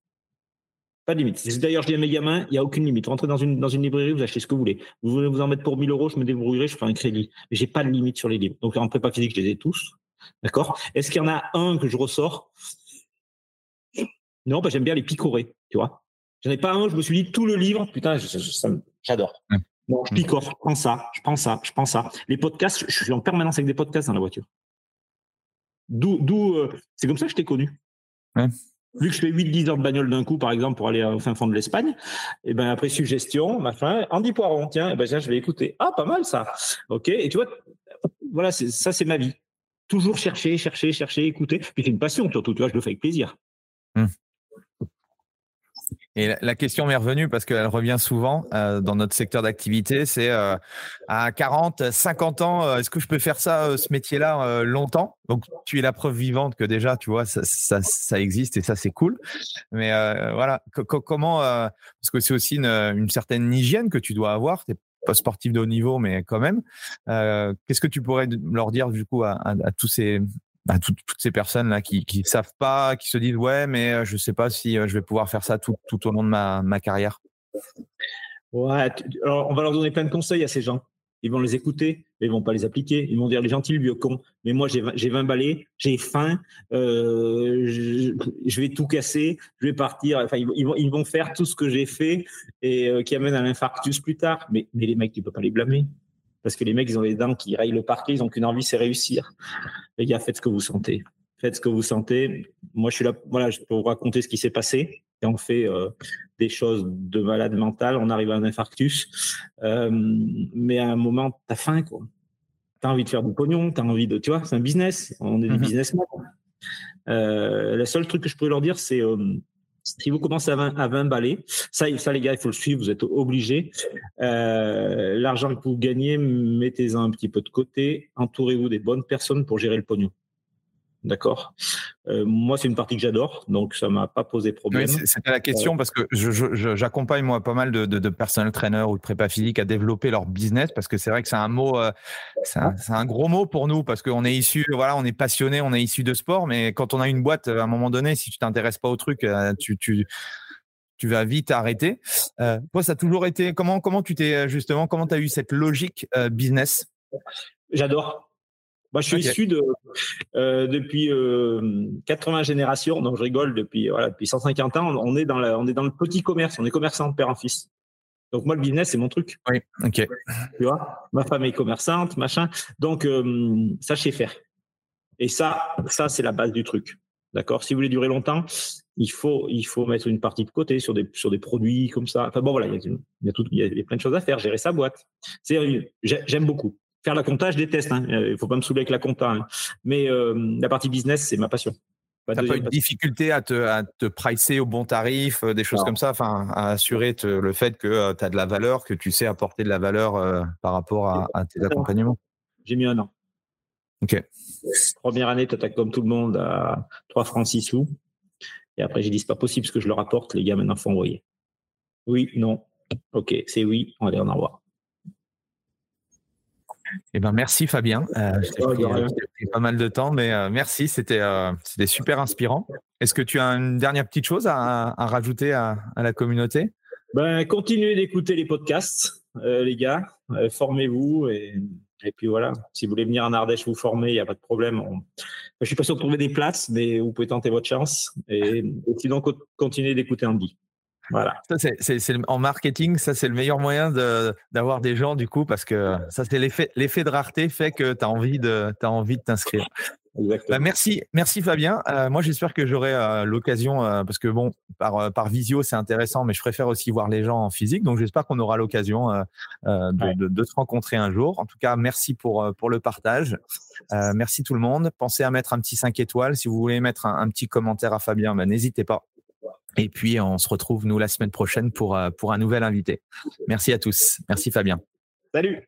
Pas de limite. D'ailleurs, je dis à mes gamins, il n'y a aucune limite. Rentrez dans une, dans une librairie, vous achetez ce que vous voulez. Vous voulez vous en mettre pour 1000 euros, je me débrouillerai, je ferai un crédit. Mais j'ai pas de limite sur les livres. Donc, en prépa physique, je les ai tous. D'accord? Est-ce qu'il y en a un que je ressors? Non, bah, j'aime bien les picorer, tu vois. J'en ai pas un, je me suis dit, tout le livre, putain, j'adore. Bon, je picore, je prends ça, je prends ça, je prends ça. Les podcasts, je suis en permanence avec des podcasts dans la voiture. D'où, euh, c'est comme ça que je t'ai connu. Ouais vu que je fais 8-10 heures de bagnole d'un coup, par exemple, pour aller au fin fond de l'Espagne, et eh ben après suggestion, machin, Andy Poiron, tiens, et eh ben je vais écouter. Ah, pas mal ça. Ok. Et tu vois, voilà, ça c'est ma vie. Toujours chercher, chercher, chercher, écouter. Puis c'est une passion surtout. Tu vois, je le fais avec plaisir. Et la question m'est revenue parce qu'elle revient souvent euh, dans notre secteur d'activité. C'est euh, à 40, 50 ans, euh, est-ce que je peux faire ça, ce métier-là, longtemps? Donc, tu es la preuve vivante que déjà, tu vois, ça, ça, ça existe et ça, c'est cool. Mais voilà, comment Parce que c'est aussi une, une, certaine hygiène que tu dois avoir. Tu pas sportif de haut niveau, mais quand même. Qu'est-ce que tu pourrais leur dire du coup à, à tous ces bah, toutes, ces personnes là qui ne savent pas, qui se disent ouais, mais euh, je ne sais pas si euh, je vais pouvoir faire ça tout, au long de ma, carrière. Ouais, alors on va leur donner plein de conseils à ces gens. Ils vont les écouter, mais ils vont pas les appliquer. Ils vont dire les gentils, le vieux con. Mais moi, j'ai 20, balais, j'ai faim, euh, je, vais tout casser, je vais partir. Ils, vont, ils vont faire tout ce que j'ai fait et qui amène à l'infarctus plus tard. Mais, mais les mecs, tu peux pas les blâmer parce que les mecs, ils ont les dents qui rayent le parquet, ils n'ont qu'une envie, c'est réussir. Les gars, faites ce que vous sentez. Faites ce que vous sentez. Moi, je suis là, voilà, je peux vous raconter ce qui s'est passé. Et on fait euh, des choses de malade mental, on arrive à un infarctus. Euh, mais à un moment, tu as faim, quoi. Tu as envie de faire du pognon, tu as envie de, tu vois, c'est un business. On est des mhm. businessmen. Euh, le seul truc que je pourrais leur dire, c'est si vous commencez à 20, à 20 balais, ça, ça les gars, il faut le suivre, vous êtes obligés. Euh, L'argent que vous gagnez, mettez-en un petit peu de côté, entourez-vous des bonnes personnes pour gérer le pognon. D'accord. Euh, moi, c'est une partie que j'adore, donc ça m'a pas posé problème. Oui, C'était la question parce que j'accompagne moi pas mal de, de, de personnel trainer ou de prépa physique à développer leur business parce que c'est vrai que c'est un mot, euh, c'est un, gros mot pour nous parce qu'on est issu, voilà, on est passionné, on est issu de sport, mais quand on a une boîte, à un moment donné, si tu t'intéresses pas au truc, euh, tu, tu tu vas vite arrêter. Euh, toi, ça a toujours été comment comment tu t'es justement comment tu as eu cette logique business? J'adore. Moi, je suis issu de, euh, depuis 80 euh, générations, donc je rigole, depuis, voilà, depuis 150 ans, on est, dans on est dans le petit commerce, on est commerçant père en fils. Donc moi, le business, c'est mon truc. Oui, ok. Tu vois, ma femme est commerçante, machin. Donc, euh, ça, je sais faire. Et ça, ça c'est la base du truc. D'accord? Si vous voulez durer longtemps, il faut, il faut mettre une partie de côté sur des, sur des produits comme ça. Enfin bon, voilà, il y a, il y a, tout, il y a plein de choses à faire. Gérer sa boîte. J'aime beaucoup faire la compta, je déteste. Hein. Il ne faut pas me saouler avec la compta. Hein. Mais euh, la partie business, c'est ma passion. Tu n'as pas une difficulté à te, à te pricer au bon tarif, euh, des choses comme ça, enfin, à assurer le fait que euh, tu as de la valeur, que tu sais apporter de la valeur par rapport à, tes accompagnements J'ai mis un an. OK. Première année, tu attaques comme tout le monde à 3 francs 6 sous. Et après, j'ai dit, c'est pas possible ce que je leur apporte, les gars, maintenant, faut envoyer. Oui, non. OK, c'est oui, on va aller en avoir. Eh ben, merci Fabien. Euh, pris, pas mal de temps, mais euh, merci, c'était euh, c'était super inspirant. Est-ce que tu as une dernière petite chose à, à rajouter à, à, la communauté? Ben, Continuez d'écouter les podcasts, euh, les gars. formez-vous et Et puis voilà, si vous voulez venir en Ardèche vous former, il n'y a pas de problème. Je suis pas sûr de trouver des places, mais vous pouvez tenter votre chance. Et, et sinon, continuez d'écouter Andy. Voilà. Ça, c'est, en marketing, ça, c'est le meilleur moyen d'avoir des gens, du coup, parce que ça, c'est l'effet, l'effet de rareté fait que tu as envie de, as envie de t'inscrire. Bah, merci, merci Fabien. Euh, moi, j'espère que j'aurai euh, l'occasion, euh, parce que bon, par, par visio, c'est intéressant, mais je préfère aussi voir les gens en physique. Donc, j'espère qu'on aura l'occasion de, de, se rencontrer un jour. En tout cas, merci pour, pour le partage. merci tout le monde. Pensez à mettre un petit 5 étoiles. Si vous voulez mettre un, petit commentaire à Fabien, bah, n'hésitez pas. Et puis, on se retrouve, nous, la semaine prochaine pour, pour un nouvel invité. Merci à tous. Merci Fabien. Salut.